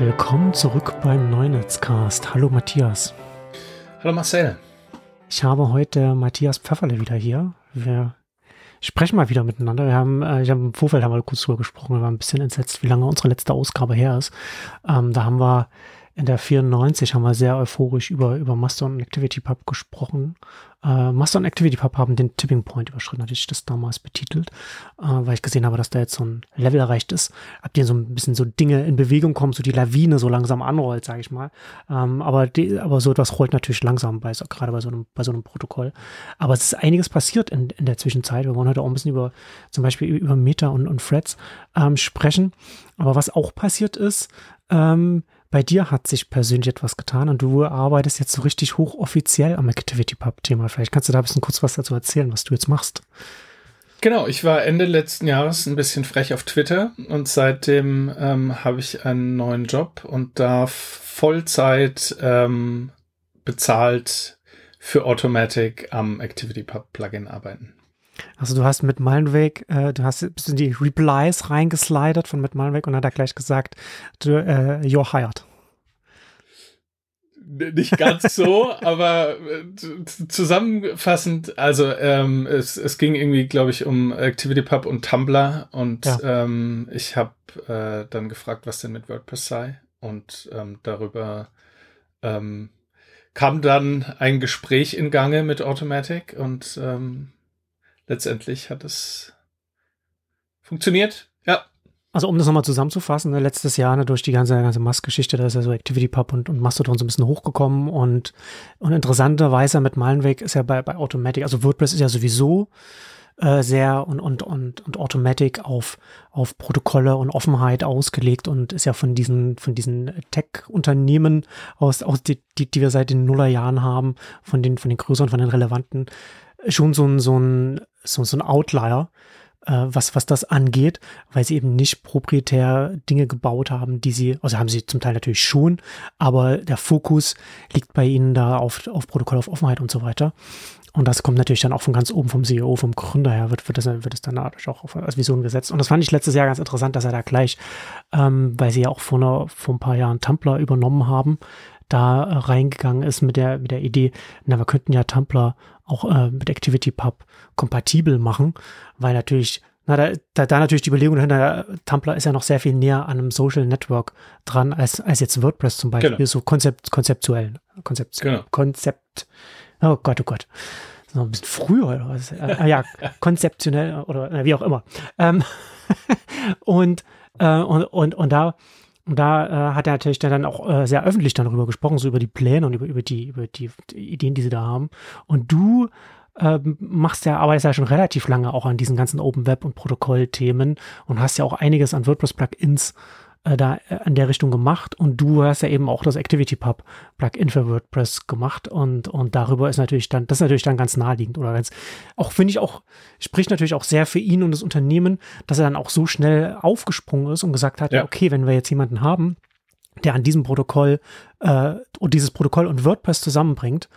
Willkommen zurück beim Neunetzcast. Hallo Matthias. Hallo Marcel. Ich habe heute Matthias Pfefferle wieder hier. Wir sprechen mal wieder miteinander. Wir haben, äh, ich habe im Vorfeld haben wir kurz drüber gesprochen, wir waren ein bisschen entsetzt, wie lange unsere letzte Ausgabe her ist. Ähm, da haben wir in der 94 haben wir sehr euphorisch über, über Mastodon Activity Pub gesprochen. Äh, Mastodon Activity Pub haben den Tipping Point überschritten, hatte ich das damals betitelt, äh, weil ich gesehen habe, dass da jetzt so ein Level erreicht ist, ab dem so ein bisschen so Dinge in Bewegung kommen, so die Lawine so langsam anrollt, sage ich mal. Ähm, aber, die, aber so etwas rollt natürlich langsam bei so, gerade bei so einem, bei so einem Protokoll. Aber es ist einiges passiert in, in der Zwischenzeit. Wir wollen heute auch ein bisschen über zum Beispiel über Meta und, und Threads ähm, sprechen. Aber was auch passiert ist, ähm, bei dir hat sich persönlich etwas getan und du arbeitest jetzt so richtig hochoffiziell am Activity Pub Thema. Vielleicht kannst du da ein bisschen kurz was dazu erzählen, was du jetzt machst. Genau, ich war Ende letzten Jahres ein bisschen frech auf Twitter und seitdem ähm, habe ich einen neuen Job und darf Vollzeit ähm, bezahlt für Automatic am Activity Pub Plugin arbeiten. Also du hast mit Malenweg, äh, du hast bist in die Replies reingeslidet von mit Malenweg und hat er gleich gesagt, du, äh, you're hired. Nicht ganz so, aber äh, zusammenfassend, also ähm, es, es ging irgendwie, glaube ich, um ActivityPub und Tumblr und ja. ähm, ich habe äh, dann gefragt, was denn mit WordPress sei und ähm, darüber ähm, kam dann ein Gespräch in Gange mit Automatic und ähm, letztendlich hat es funktioniert. Ja. Also um das nochmal zusammenzufassen, ne, letztes Jahr ne, durch die ganze, ganze Mast-Geschichte, da ist ja so ActivityPub und, und Mastodon so ein bisschen hochgekommen und, und interessanterweise mit Malenweg ist ja bei, bei Automatic, also WordPress ist ja sowieso äh, sehr und, und, und, und Automatic auf, auf Protokolle und Offenheit ausgelegt und ist ja von diesen, von diesen Tech-Unternehmen aus, aus die, die, die wir seit den Nullerjahren haben, von den, von den größeren, von den relevanten, schon so ein, so ein so, so ein Outlier, äh, was, was das angeht, weil sie eben nicht proprietär Dinge gebaut haben, die sie, also haben sie zum Teil natürlich schon, aber der Fokus liegt bei ihnen da auf, auf Protokoll, auf Offenheit und so weiter. Und das kommt natürlich dann auch von ganz oben vom CEO, vom Gründer her, wird, wird, das, wird das dann natürlich auch als Vision gesetzt. Und das fand ich letztes Jahr ganz interessant, dass er da gleich, ähm, weil sie ja auch vor, einer, vor ein paar Jahren Tumblr übernommen haben, da äh, reingegangen ist mit der, mit der Idee, na, wir könnten ja Tumblr auch äh, mit ActivityPub kompatibel machen, weil natürlich, na, da, da, da natürlich die Überlegung dahinter, Tumblr ist ja noch sehr viel näher an einem Social Network dran, als, als jetzt WordPress zum Beispiel, genau. so konzept, konzeptuell. Konzept, genau. Konzept, oh Gott, oh Gott. Noch ein bisschen früher oder was? äh, ja, konzeptionell oder äh, wie auch immer. Ähm, und, äh, und, und, und da und da äh, hat er natürlich dann auch äh, sehr öffentlich darüber gesprochen, so über die Pläne und über, über, die, über die, Ideen, die sie da haben. Und du ähm, machst ja, arbeitest ja schon relativ lange auch an diesen ganzen Open Web und Protokoll-Themen und hast ja auch einiges an WordPress-Plugins äh, da äh, in der Richtung gemacht und du hast ja eben auch das ActivityPub Plugin für WordPress gemacht und, und darüber ist natürlich dann, das ist natürlich dann ganz naheliegend oder ganz, auch finde ich auch, spricht natürlich auch sehr für ihn und das Unternehmen, dass er dann auch so schnell aufgesprungen ist und gesagt hat, ja. okay, wenn wir jetzt jemanden haben, der an diesem Protokoll äh, und dieses Protokoll und WordPress zusammenbringt,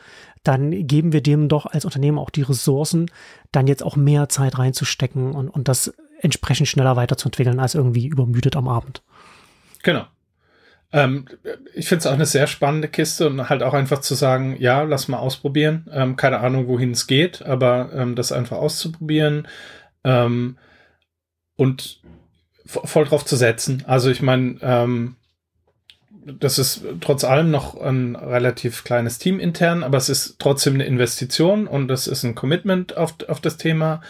dann geben wir dem doch als Unternehmen auch die Ressourcen, dann jetzt auch mehr Zeit reinzustecken und, und das entsprechend schneller weiterzuentwickeln als irgendwie übermüdet am Abend. Genau. Ähm, ich finde es auch eine sehr spannende Kiste und halt auch einfach zu sagen, ja, lass mal ausprobieren. Ähm, keine Ahnung, wohin es geht, aber ähm, das einfach auszuprobieren ähm, und voll drauf zu setzen. Also ich meine, ähm, das ist trotz allem noch ein relativ kleines Team intern, aber es ist trotzdem eine Investition und das ist ein Commitment auf, auf das Thema.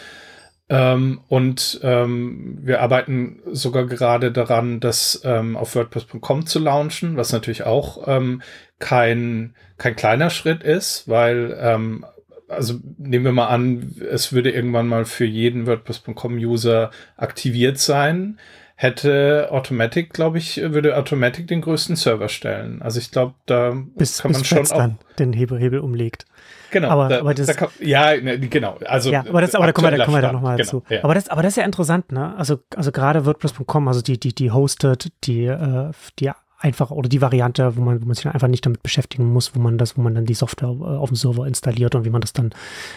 Ähm, und ähm, wir arbeiten sogar gerade daran, das ähm, auf WordPress.com zu launchen, was natürlich auch ähm, kein, kein kleiner Schritt ist, weil, ähm, also nehmen wir mal an, es würde irgendwann mal für jeden WordPress.com-User aktiviert sein hätte Automatic, glaube ich, würde Automatic den größten Server stellen. Also ich glaube, da bis, kann man bis schon auch dann den Hebel, Hebel umlegt. Genau. Aber, da, aber das, da kann, ja, ne, genau. Also, ja, aber, das, aber da kommen wir, da kommen wir da nochmal genau, dazu. Ja. Aber, das, aber das ist ja interessant, ne? Also, also gerade WordPress.com, also die, die, die hostet, die, äh, die einfach oder die Variante, wo man, wo man sich einfach nicht damit beschäftigen muss, wo man das, wo man dann die Software äh, auf dem Server installiert und wie man das dann,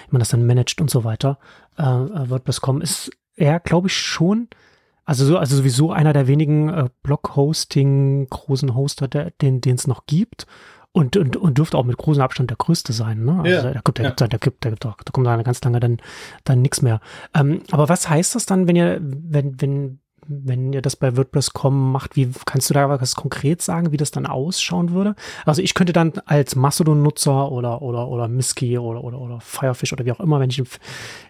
wie man das dann managt und so weiter. Äh, äh WordPress.com ist ja, glaube ich, schon Also, so, also sowieso einer der wenigen äh, Blog-Hosting, großen Hoster, der, den es noch gibt. Und, und, und dürfte auch mit großem Abstand der größte sein. Ne? Also Ja, da, gibt, da, gibt, da, gibt, da, gibt, da kommt da ganz lange dann, dann nichts mehr. Ähm, aber was heißt das dann, wenn ihr, wenn, wenn, wenn ihr das bei WordPress.com macht, wie kannst du da was konkret sagen, wie das dann ausschauen würde? Also ich könnte dann als Mastodon-Nutzer oder oder oder Miski oder oder oder Firefish oder wie auch immer, wenn ich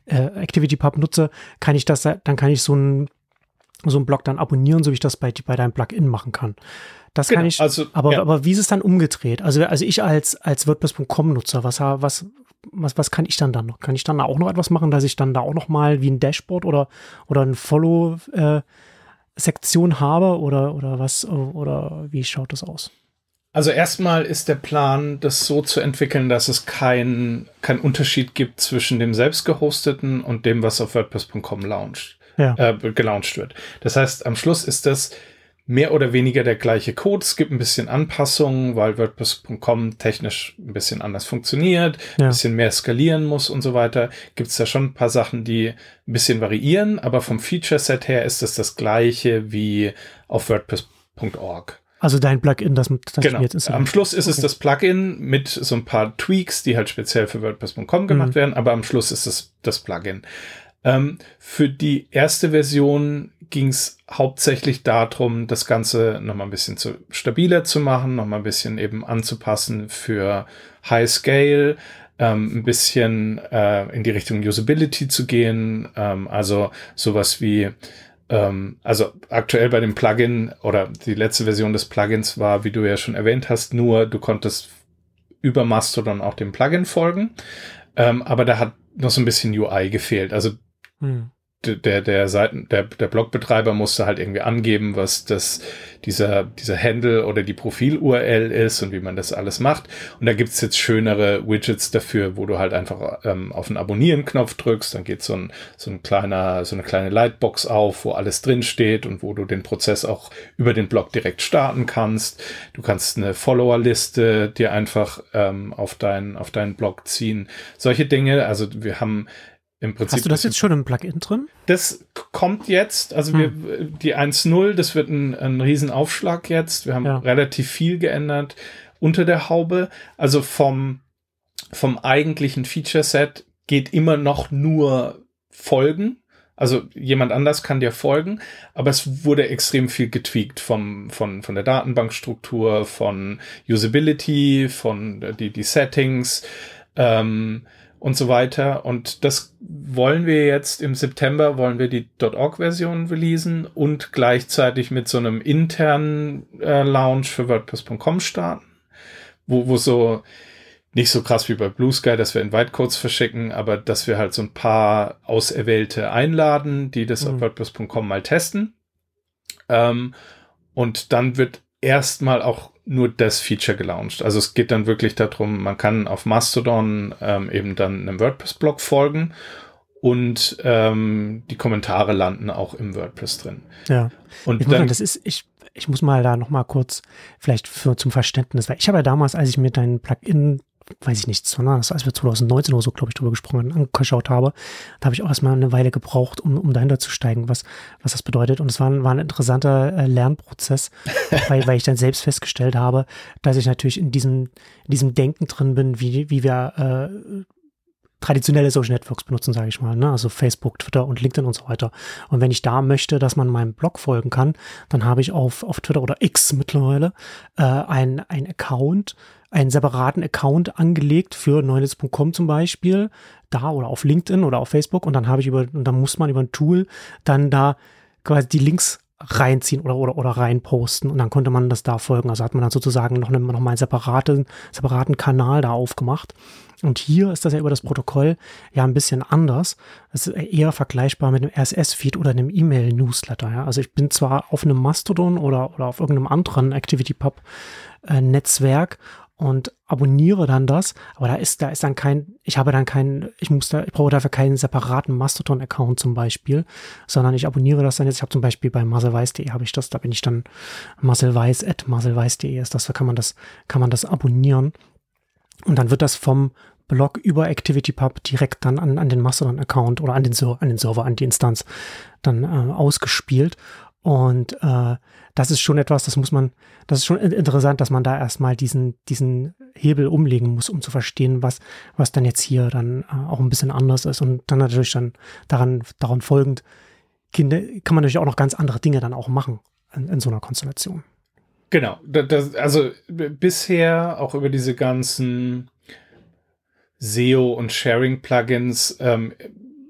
äh, ActivityPub nutze, kann ich das, dann kann ich so ein so einen Blog dann abonnieren, so wie ich das bei, bei deinem Plugin machen kann. Das Genau, kann ich, also, aber, ja. aber wie ist es dann umgedreht? Also, also ich als, als WordPress.com-Nutzer, was, was, was, was kann ich dann dann noch? Kann ich dann auch noch etwas machen, dass ich dann da auch noch mal wie ein Dashboard oder, oder ein Follow-Sektion habe oder, oder was, oder wie schaut das aus? Also erstmal ist der Plan, das so zu entwickeln, dass es keinen kein Unterschied gibt zwischen dem selbst gehosteten und dem, was auf WordPress.com launcht, Ja. äh, gelauncht wird. Das heißt, am Schluss ist das mehr oder weniger der gleiche Code. Es gibt ein bisschen Anpassungen, weil WordPress.com technisch ein bisschen anders funktioniert, Ja. ein bisschen mehr skalieren muss und so weiter. Gibt es da schon ein paar Sachen, die ein bisschen variieren, aber vom Feature-Set her ist es das gleiche wie auf WordPress.org. Also dein Plugin, das, das Genau. jetzt installiere. Am Schluss ist es Okay. das Plugin mit so ein paar Tweaks, die halt speziell für WordPress.com gemacht Mhm. werden, aber am Schluss ist es das Plugin. Ähm, für die erste Version ging es hauptsächlich darum, das Ganze nochmal ein bisschen zu, stabiler zu machen, nochmal ein bisschen eben anzupassen für High Scale, ähm, ein bisschen äh, in die Richtung Usability zu gehen, ähm, also sowas wie ähm, also aktuell bei dem Plugin oder die letzte Version des Plugins war, wie du ja schon erwähnt hast, nur du konntest über Mastodon auch dem Plugin folgen, ähm, aber da hat noch so ein bisschen UI gefehlt. Also Hm. der der Seiten der der Blogbetreiber musste halt irgendwie angeben, was das dieser dieser Handle oder die Profil URL ist und wie man das alles macht. Und da gibt's jetzt schönere Widgets dafür, wo du halt einfach ähm, auf den Abonnieren-Knopf drückst, dann geht so ein so ein kleiner so eine kleine Lightbox auf, wo alles drin steht und wo du den Prozess auch über den Blog direkt starten kannst. Du kannst eine Follower-Liste dir einfach ähm, auf deinen auf deinen Blog ziehen. Solche Dinge. Also wir haben im Prinzip Hast du das jetzt schon im Plugin drin? das kommt jetzt, also Hm. wir, die 1.0, das wird ein, ein Riesenaufschlag jetzt. Wir haben Ja. relativ viel geändert unter der Haube. Also vom, vom eigentlichen Feature-Set geht immer noch nur Folgen. Also jemand anders kann dir folgen, aber es wurde extrem viel getweakt vom, von, von der Datenbankstruktur, von Usability, von äh, die, die Settings. Ähm, und so weiter. Und das wollen wir jetzt im September, wollen wir die .org-Version releasen und gleichzeitig mit so einem internen äh, Launch für WordPress.com starten, wo, wo so nicht so krass wie bei Blue Sky, dass wir Invite-Codes verschicken, aber dass wir halt so ein paar Auserwählte einladen, die das Mhm. auf WordPress.com mal testen. Ähm, und dann wird erstmal auch nur das Feature gelauncht. Also es geht dann wirklich darum, man kann auf Mastodon ähm, eben dann einem WordPress-Blog folgen und ähm, die Kommentare landen auch im WordPress drin. Ja. Und Ich muss sagen, dann, das ist, ich, ich muss mal da noch mal kurz vielleicht für, zum Verständnis, weil ich habe ja damals, als ich mir dein Plugin, weiß ich nicht, sondern als wir 2019 oder so, glaube ich, drüber gesprochen, haben, angeschaut habe, da habe ich auch erstmal eine Weile gebraucht, um, um dahinter zu steigen, was, was das bedeutet. Und es war, ein- war ein interessanter äh, Lernprozess, weil, weil ich dann selbst festgestellt habe, dass ich natürlich in diesem, in diesem Denken drin bin, wie, wie wir äh, traditionelle Social Networks benutzen, sage ich mal, ne? also Facebook, Twitter und LinkedIn und so weiter. Und wenn ich da möchte, dass man meinem Blog folgen kann, dann habe ich auf, auf Twitter oder X mittlerweile äh, ein, ein Account, einen separaten Account angelegt für neunetz.com zum Beispiel, da oder auf LinkedIn oder auf Facebook und dann habe ich über, und dann muss man über ein Tool dann da quasi die Links reinziehen oder, oder, oder reinposten und dann konnte man das da folgen. Also hat man dann sozusagen noch, eine, noch mal einen separaten, separaten Kanal da aufgemacht. Und hier ist das ja über das Protokoll ja ein bisschen anders. Es ist eher vergleichbar mit einem RSS-Feed oder einem E-Mail-Newsletter. Ja? Also ich bin zwar auf einem Mastodon oder, oder auf irgendeinem anderen ActivityPub-Netzwerk und abonniere dann das, aber da ist, da ist dann kein, ich habe dann keinen, ich muss da, ich brauche dafür keinen separaten Mastodon-Account zum Beispiel, sondern ich abonniere das dann jetzt, ich habe zum Beispiel bei marcelweiß.de habe ich das, da bin ich dann marcelweiß at marcelweiß.de ist das, da kann man das, kann man das abonnieren und dann wird das vom Blog über ActivityPub direkt dann an, an den Mastodon-Account oder an den, an den Server, an die Instanz dann äh, ausgespielt. Und äh, das ist schon etwas, das muss man, das ist schon interessant, dass man da erstmal diesen, diesen Hebel umlegen muss, um zu verstehen, was, was dann jetzt hier dann äh, auch ein bisschen anders ist. Und dann natürlich dann daran, daran folgend kann man natürlich auch noch ganz andere Dinge dann auch machen in, in so einer Konstellation. Genau, das, also bisher auch über diese ganzen SEO und Sharing-Plugins ähm,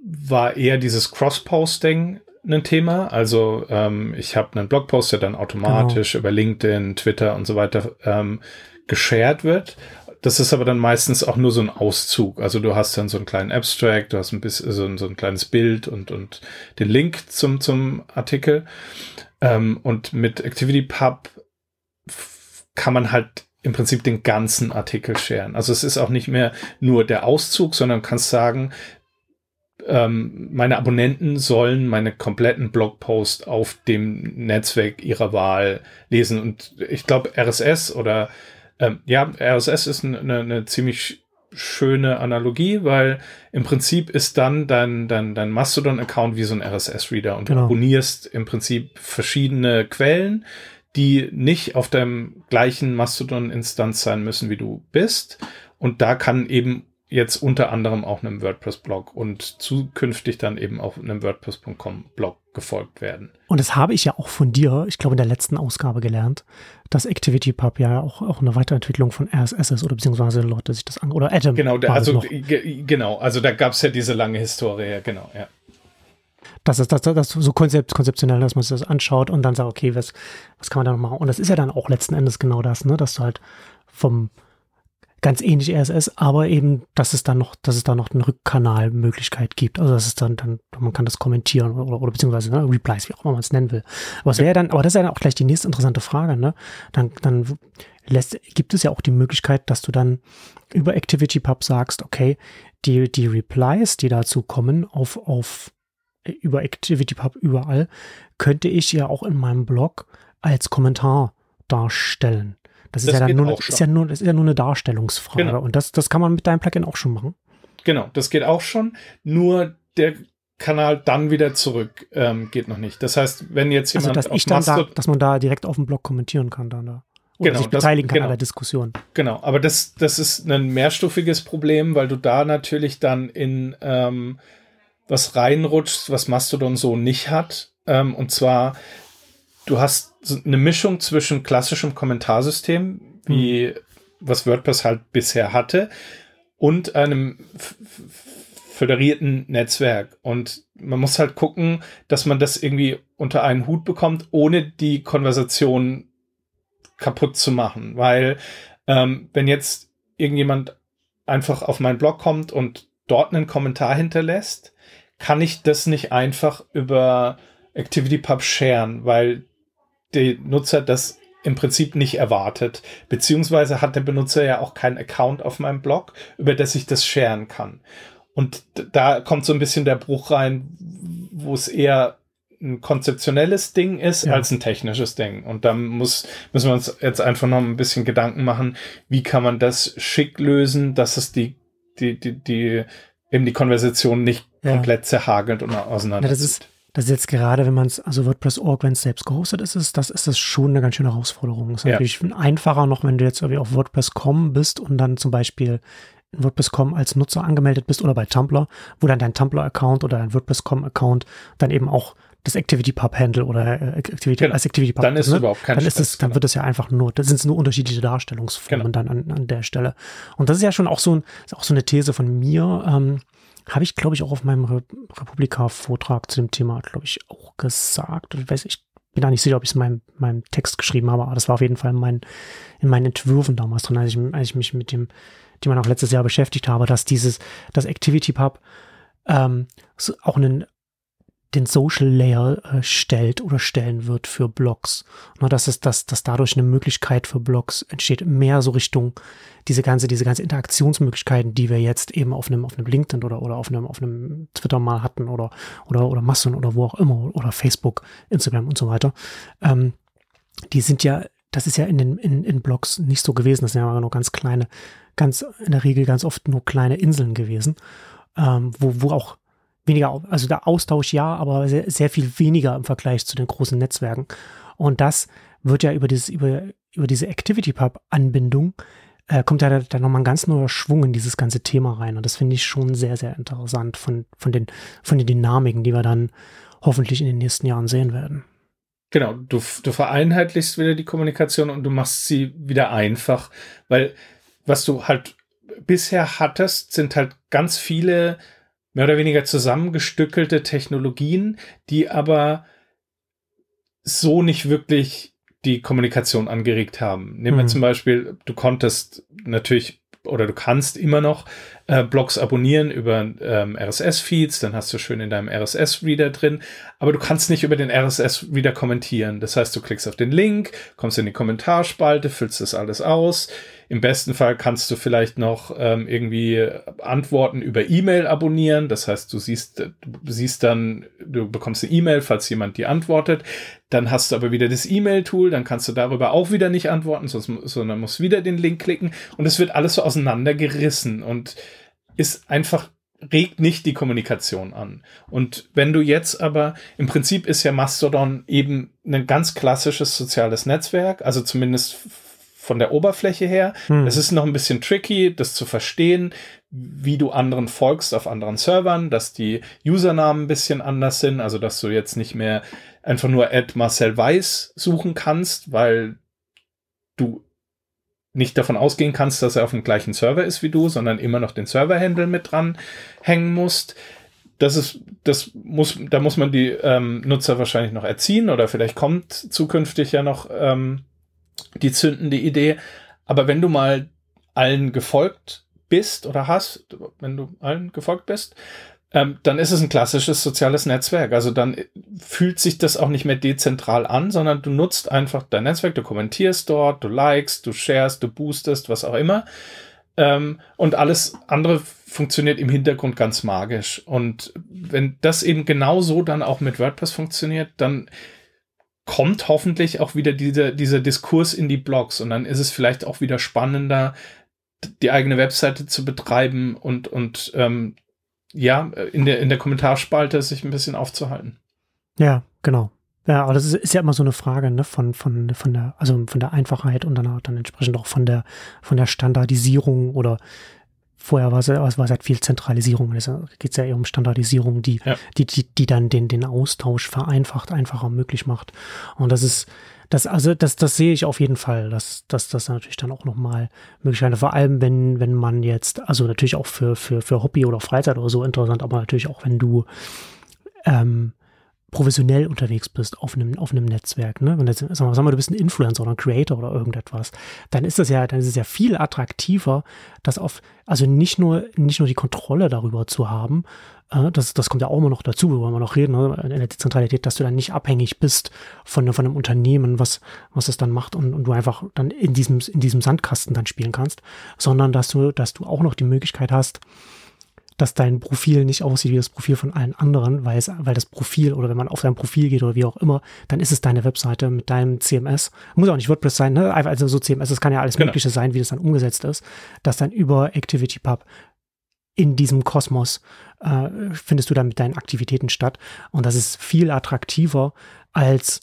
war eher dieses Cross-Posting ein Thema. Also ähm, ich habe einen Blogpost, der dann automatisch genau. über LinkedIn, Twitter und so weiter ähm, geshared wird. Das ist aber dann meistens auch nur so ein Auszug. Also du hast dann so einen kleinen Abstract, du hast ein bisschen so ein, so ein kleines Bild und, und den Link zum, zum Artikel. Ähm, und mit ActivityPub kann man halt im Prinzip den ganzen Artikel sharen. Also es ist auch nicht mehr nur der Auszug, sondern kannst sagen, ähm, meine Abonnenten sollen meine kompletten Blogpost auf dem Netzwerk ihrer Wahl lesen. Und ich glaube, RSS oder ähm, ja, RSS ist eine, eine ziemlich schöne Analogie, weil im Prinzip ist dann dein, dein, dein Mastodon-Account wie so ein RSS-Reader und genau. du abonnierst im Prinzip verschiedene Quellen, die nicht auf deinem gleichen Mastodon-Instanz sein müssen, wie du bist. Und da kann eben jetzt unter anderem auch einem WordPress-Blog und zukünftig dann eben auch einem WordPress.com-Blog gefolgt werden. Und das habe ich ja auch von dir, ich glaube in der letzten Ausgabe gelernt, dass ActivityPub ja auch, auch eine Weiterentwicklung von RSS ist oder beziehungsweise Leute sich das an oder Adam. Genau, der, also genau, also da gab es ja diese lange Historie, genau, ja. Das ist das, das, das so konzept, konzeptionell, dass man sich das anschaut und dann sagt, okay, was, was kann man da noch machen? Und das ist ja dann auch letzten Endes genau das, ne, dass du halt vom ganz ähnlich RSS, aber eben, dass es dann noch, dass es da noch eine Rückkanalmöglichkeit gibt. Also dass es dann, dann, man kann das kommentieren oder, oder beziehungsweise ne, Replies, wie auch immer man es nennen will. Aber es wäre dann, aber das ist ja dann auch gleich die nächste interessante Frage, ne? Dann, dann lässt, gibt es ja auch die Möglichkeit, dass du dann über ActivityPub sagst, okay, die, die Replies, die dazu kommen, auf, auf, über ActivityPub überall, könnte ich ja auch in meinem Blog als Kommentar darstellen. Das, das ist, ja dann nur, ist ja nur, ist ja nur eine Darstellungsfrage. Genau. Und das, das kann man mit deinem Plugin auch schon machen. Genau, das geht auch schon. Nur der Kanal dann wieder zurück ähm, geht noch nicht. Das heißt, wenn jetzt also, jemand. Also, dass, ich dann da, dass man da direkt auf dem Blog kommentieren kann, dann da. Oder genau, sich beteiligen das, kann genau, an der Diskussion. Genau, aber das, das ist ein mehrstufiges Problem, weil du da natürlich dann in ähm, was reinrutschst, was Mastodon so nicht hat. Ähm, und zwar, du hast eine Mischung zwischen klassischem Kommentarsystem, wie mhm. was WordPress halt bisher hatte, und einem föderierten Netzwerk. Und man muss halt gucken, dass man das irgendwie unter einen Hut bekommt, ohne die Konversation kaputt zu machen. Weil ähm, wenn jetzt irgendjemand einfach auf meinen Blog kommt und dort einen Kommentar hinterlässt, kann ich das nicht einfach über ActivityPub sharen, weil der Nutzer das im Prinzip nicht erwartet. Beziehungsweise hat der Benutzer ja auch keinen Account auf meinem Blog, über das ich das sharen kann. Und da kommt so ein bisschen der Bruch rein, wo es eher ein konzeptionelles Ding ist ja. als ein technisches Ding. Und da muss, müssen wir uns jetzt einfach noch ein bisschen Gedanken machen, wie kann man das schick lösen, dass es die, die, die, die, eben die Konversation nicht ja. komplett zerhagelt und auseinander. Ja, das ist, das ist jetzt gerade, wenn man es, also WordPress.org, wenn es selbst gehostet ist, ist das, ist das schon eine ganz schöne Herausforderung. Das ist ja. natürlich einfacher noch, wenn du jetzt irgendwie auf WordPress.com bist und dann zum Beispiel in WordPress.com als Nutzer angemeldet bist oder bei Tumblr, wo dann dein Tumblr-Account oder dein WordPress.com-Account dann eben auch das ActivityPub-Handle oder äh, Activity, genau. als ActivityPub dann ist, ne? überhaupt kein dann ist es, dann genau. wird es ja einfach nur, das sind nur unterschiedliche Darstellungsformen genau. dann an, an der Stelle. Und das ist ja schon auch so, ein, auch so eine These von mir, ähm, habe ich, glaube ich, auch auf meinem Re Republika-Vortrag zu dem Thema, glaube ich, auch gesagt. Ich weiß, ich bin da nicht sicher, ob ich es in meinem, meinem Text geschrieben habe, aber das war auf jeden Fall in meinen, in meinen Entwürfen damals drin, als ich, als ich mich mit dem Thema noch letztes Jahr beschäftigt habe, dass dieses, das ActivityPub ähm, so auch einen den Social Layer äh, stellt oder stellen wird für Blogs. Na, dass es, dass, dass dadurch eine Möglichkeit für Blogs entsteht, mehr so Richtung diese ganze, diese ganze Interaktionsmöglichkeiten, die wir jetzt eben auf einem, auf einem LinkedIn oder, oder auf einem, auf einem Twitter mal hatten oder, oder, oder Massen oder wo auch immer oder Facebook, Instagram und so weiter. Ähm, die sind ja, das ist ja in den, in, in Blogs nicht so gewesen. Das sind ja nur ganz kleine, ganz in der Regel ganz oft nur kleine Inseln gewesen, ähm, wo, wo auch weniger, also der Austausch ja, aber sehr, sehr viel weniger im Vergleich zu den großen Netzwerken. Und das wird ja über dieses, über, über diese ActivityPub-Anbindung äh, kommt ja da, da nochmal ein ganz neuer Schwung in dieses ganze Thema rein. Und das finde ich schon sehr, sehr interessant von, von, den, von den Dynamiken, die wir dann hoffentlich in den nächsten Jahren sehen werden. Genau, du, du vereinheitlichst wieder die Kommunikation und du machst sie wieder einfach, weil was du halt bisher hattest, sind halt ganz viele mehr oder weniger zusammengestückelte Technologien, die aber so nicht wirklich die Kommunikation angeregt haben. Nehmen wir mhm. zum Beispiel, du konntest natürlich oder du kannst immer noch äh, Blogs abonnieren über ähm, RSS-Feeds, dann hast du schön in deinem RSS-Reader drin, aber du kannst nicht über den RSS-Reader kommentieren. Das heißt, du klickst auf den Link, kommst in die Kommentarspalte, füllst das alles aus. Im besten Fall kannst du vielleicht noch ähm, irgendwie Antworten über E-Mail abonnieren. Das heißt, du siehst, du siehst dann, du bekommst eine E-Mail, falls jemand die antwortet. Dann hast du aber wieder das E-Mail-Tool, dann kannst du darüber auch wieder nicht antworten, sondern musst wieder den Link klicken. Und es wird alles so auseinandergerissen und ist einfach regt nicht die Kommunikation an. Und wenn du jetzt aber, im Prinzip ist ja Mastodon eben ein ganz klassisches soziales Netzwerk, also zumindest von der Oberfläche her. Hm. Es ist noch ein bisschen tricky, das zu verstehen, wie du anderen folgst auf anderen Servern, dass die Usernamen ein bisschen anders sind, also dass du jetzt nicht mehr einfach nur Ed Marcel Weiß suchen kannst, weil du nicht davon ausgehen kannst, dass er auf dem gleichen Server ist wie du, sondern immer noch den Serverhandle mit dran hängen musst. Das ist, das muss, da muss man die ähm, Nutzer wahrscheinlich noch erziehen oder vielleicht kommt zukünftig ja noch ähm, die zündende Idee. Aber wenn du mal allen gefolgt bist oder hast, wenn du allen gefolgt bist, ähm, dann ist es ein klassisches soziales Netzwerk. Also dann fühlt sich das auch nicht mehr dezentral an, sondern du nutzt einfach dein Netzwerk, du kommentierst dort, du likest, du sharest, du boostest, was auch immer. Ähm, und alles andere funktioniert im Hintergrund ganz magisch. Und wenn das eben genauso dann auch mit WordPress funktioniert, dann kommt hoffentlich auch wieder dieser, dieser Diskurs in die Blogs und dann ist es vielleicht auch wieder spannender, die eigene Webseite zu betreiben und, und ähm, ja, in der, in der Kommentarspalte sich ein bisschen aufzuhalten. Ja, genau. Ja, aber das ist, ist ja immer so eine Frage, ne, von, von, von der, also von der Einfachheit und dann, dann entsprechend auch von der, von der Standardisierung oder Vorher war es, es war halt viel Zentralisierung. Es geht ja eher um Standardisierung, die, ja. die, die, die dann den, den Austausch vereinfacht, einfacher möglich macht. Und das ist, das, also, das, das sehe ich auf jeden Fall, dass, dass das natürlich dann auch nochmal Möglichkeiten, vor allem wenn, wenn man jetzt, also natürlich auch für, für, für Hobby oder Freizeit oder so interessant, aber natürlich auch wenn du, ähm, professionell unterwegs bist auf einem, auf einem Netzwerk, ne? Wenn du, sag mal, sag mal, du bist ein Influencer oder ein Creator oder irgendetwas, dann ist das ja, dann ist es ja viel attraktiver, das auf, also nicht nur, nicht nur die Kontrolle darüber zu haben, äh, das, das kommt ja auch immer noch dazu, wo wir noch reden, ne? in der Dezentralität, dass du dann nicht abhängig bist von, von einem Unternehmen, was, was es dann macht und, und du einfach dann in diesem, in diesem Sandkasten dann spielen kannst, sondern dass du, dass du auch noch die Möglichkeit hast, dass dein Profil nicht aussieht wie das Profil von allen anderen, weil, es, weil das Profil oder wenn man auf dein Profil geht oder wie auch immer, dann ist es deine Webseite mit deinem CMS. Muss auch nicht WordPress sein, ne? Also so CMS, das kann ja alles genau. Mögliche sein, wie das dann umgesetzt ist, dass dann über ActivityPub in diesem Kosmos äh, findest du dann mit deinen Aktivitäten statt. Und das ist viel attraktiver als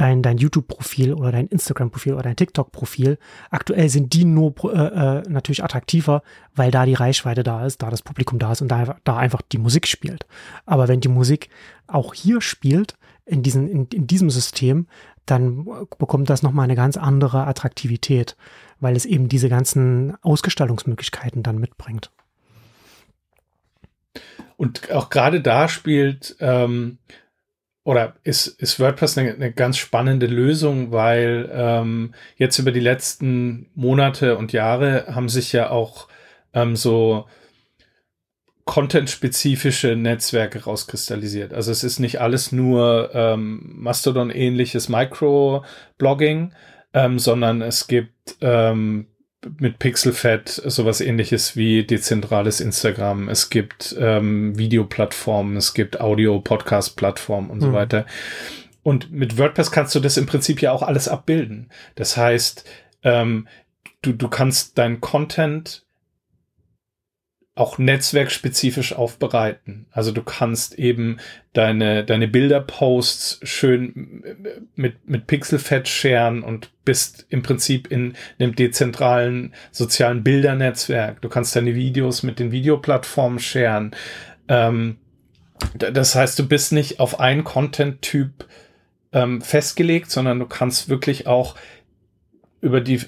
dein, dein YouTube-Profil oder dein Instagram-Profil oder dein TikTok-Profil. Aktuell sind die nur äh, äh, natürlich attraktiver, weil da die Reichweite da ist, da das Publikum da ist und da, da einfach die Musik spielt. Aber wenn die Musik auch hier spielt, in, diesen, in, in diesem System, dann bekommt das nochmal eine ganz andere Attraktivität, weil es eben diese ganzen Ausgestaltungsmöglichkeiten dann mitbringt. Und auch gerade da spielt ähm, oder ist, ist WordPress eine, eine ganz spannende Lösung, weil ähm, jetzt über die letzten Monate und Jahre haben sich ja auch ähm, so content-spezifische Netzwerke rauskristallisiert. Also es ist nicht alles nur ähm, Mastodon-ähnliches Microblogging, ähm, sondern es gibt ähm, mit Pixelfed sowas ähnliches wie dezentrales Instagram. Es gibt ähm, Videoplattformen, es gibt Audio-Podcast-Plattformen und mhm. so weiter. Und mit WordPress kannst du das im Prinzip ja auch alles abbilden. Das heißt, ähm, du, du kannst deinen Content auch netzwerkspezifisch aufbereiten. Also du kannst eben deine, deine Bilderposts schön mit, mit Pixelfett scheren und bist im Prinzip in einem dezentralen sozialen Bildernetzwerk. Du kannst deine Videos mit den Videoplattformen scheren. Ähm, das heißt, du bist nicht auf einen Content-Typ ähm, festgelegt, sondern du kannst wirklich auch über die,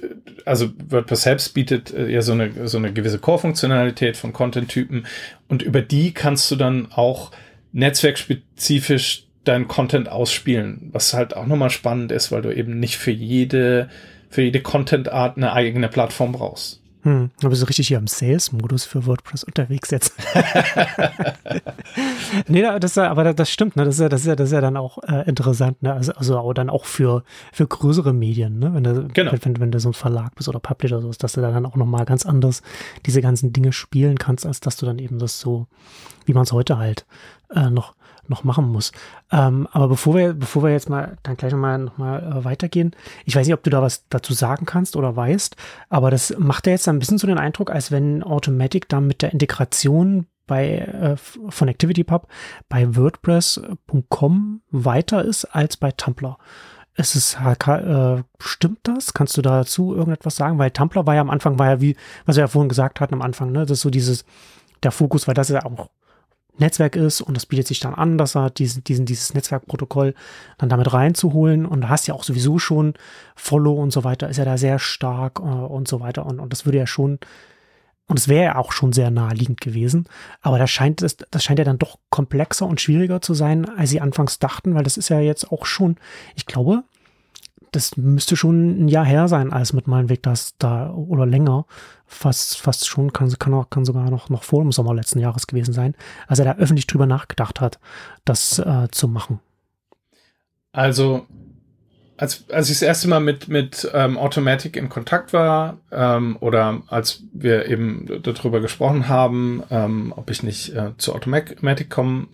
also WordPress selbst bietet äh, ja so eine, so eine gewisse Core-Funktionalität von Content-Typen und über die kannst du dann auch netzwerkspezifisch deinen Content ausspielen, was halt auch nochmal spannend ist, weil du eben nicht für jede, für jede Content-Art eine eigene Plattform brauchst. Hm, da bist du richtig hier im Sales-Modus für WordPress unterwegs jetzt. nee, das, aber das stimmt, ne? Das ist ja, das ist ja, das ist ja dann auch äh, interessant, ne? Also, also auch dann auch für, für größere Medien, ne? Wenn du, genau. wenn, wenn du so ein Verlag bist oder Publisher oder so, dass du dann auch nochmal ganz anders diese ganzen Dinge spielen kannst, als dass du dann eben das so, wie man es heute halt äh, noch noch machen muss. Ähm, aber bevor wir, bevor wir jetzt mal dann gleich nochmal noch mal, äh, weitergehen, ich weiß nicht, ob du da was dazu sagen kannst oder weißt, aber das macht ja jetzt ein bisschen so den Eindruck, als wenn Automatic dann mit der Integration bei äh, von ActivityPub bei WordPress.com weiter ist als bei Tumblr. Es ist, äh, stimmt das? Kannst du dazu irgendetwas sagen? Weil Tumblr war ja am Anfang, war ja wie, was wir ja vorhin gesagt hatten am Anfang, ne, das ist so dieses, der Fokus, weil das ja auch Netzwerk ist und das bietet sich dann an, dass er diesen, diesen, dieses Netzwerkprotokoll dann damit reinzuholen. Und du hast ja auch sowieso schon Follow und so weiter, ist ja da sehr stark äh, und so weiter. Und, und das würde ja schon, und es wäre ja auch schon sehr naheliegend gewesen, aber das scheint, das, das scheint ja dann doch komplexer und schwieriger zu sein, als sie anfangs dachten, weil das ist ja jetzt auch schon, ich glaube, das müsste schon ein Jahr her sein, als mit meinem Weg das da oder länger, fast, fast schon, kann, kann, auch, kann sogar noch, noch vor dem Sommer letzten Jahres gewesen sein, als er da öffentlich drüber nachgedacht hat, das äh, zu machen. Also, als, als ich das erste Mal mit, mit ähm, Automatic in Kontakt war ähm, oder als wir eben darüber gesprochen haben, ähm, ob ich nicht äh, zu Automatic kommen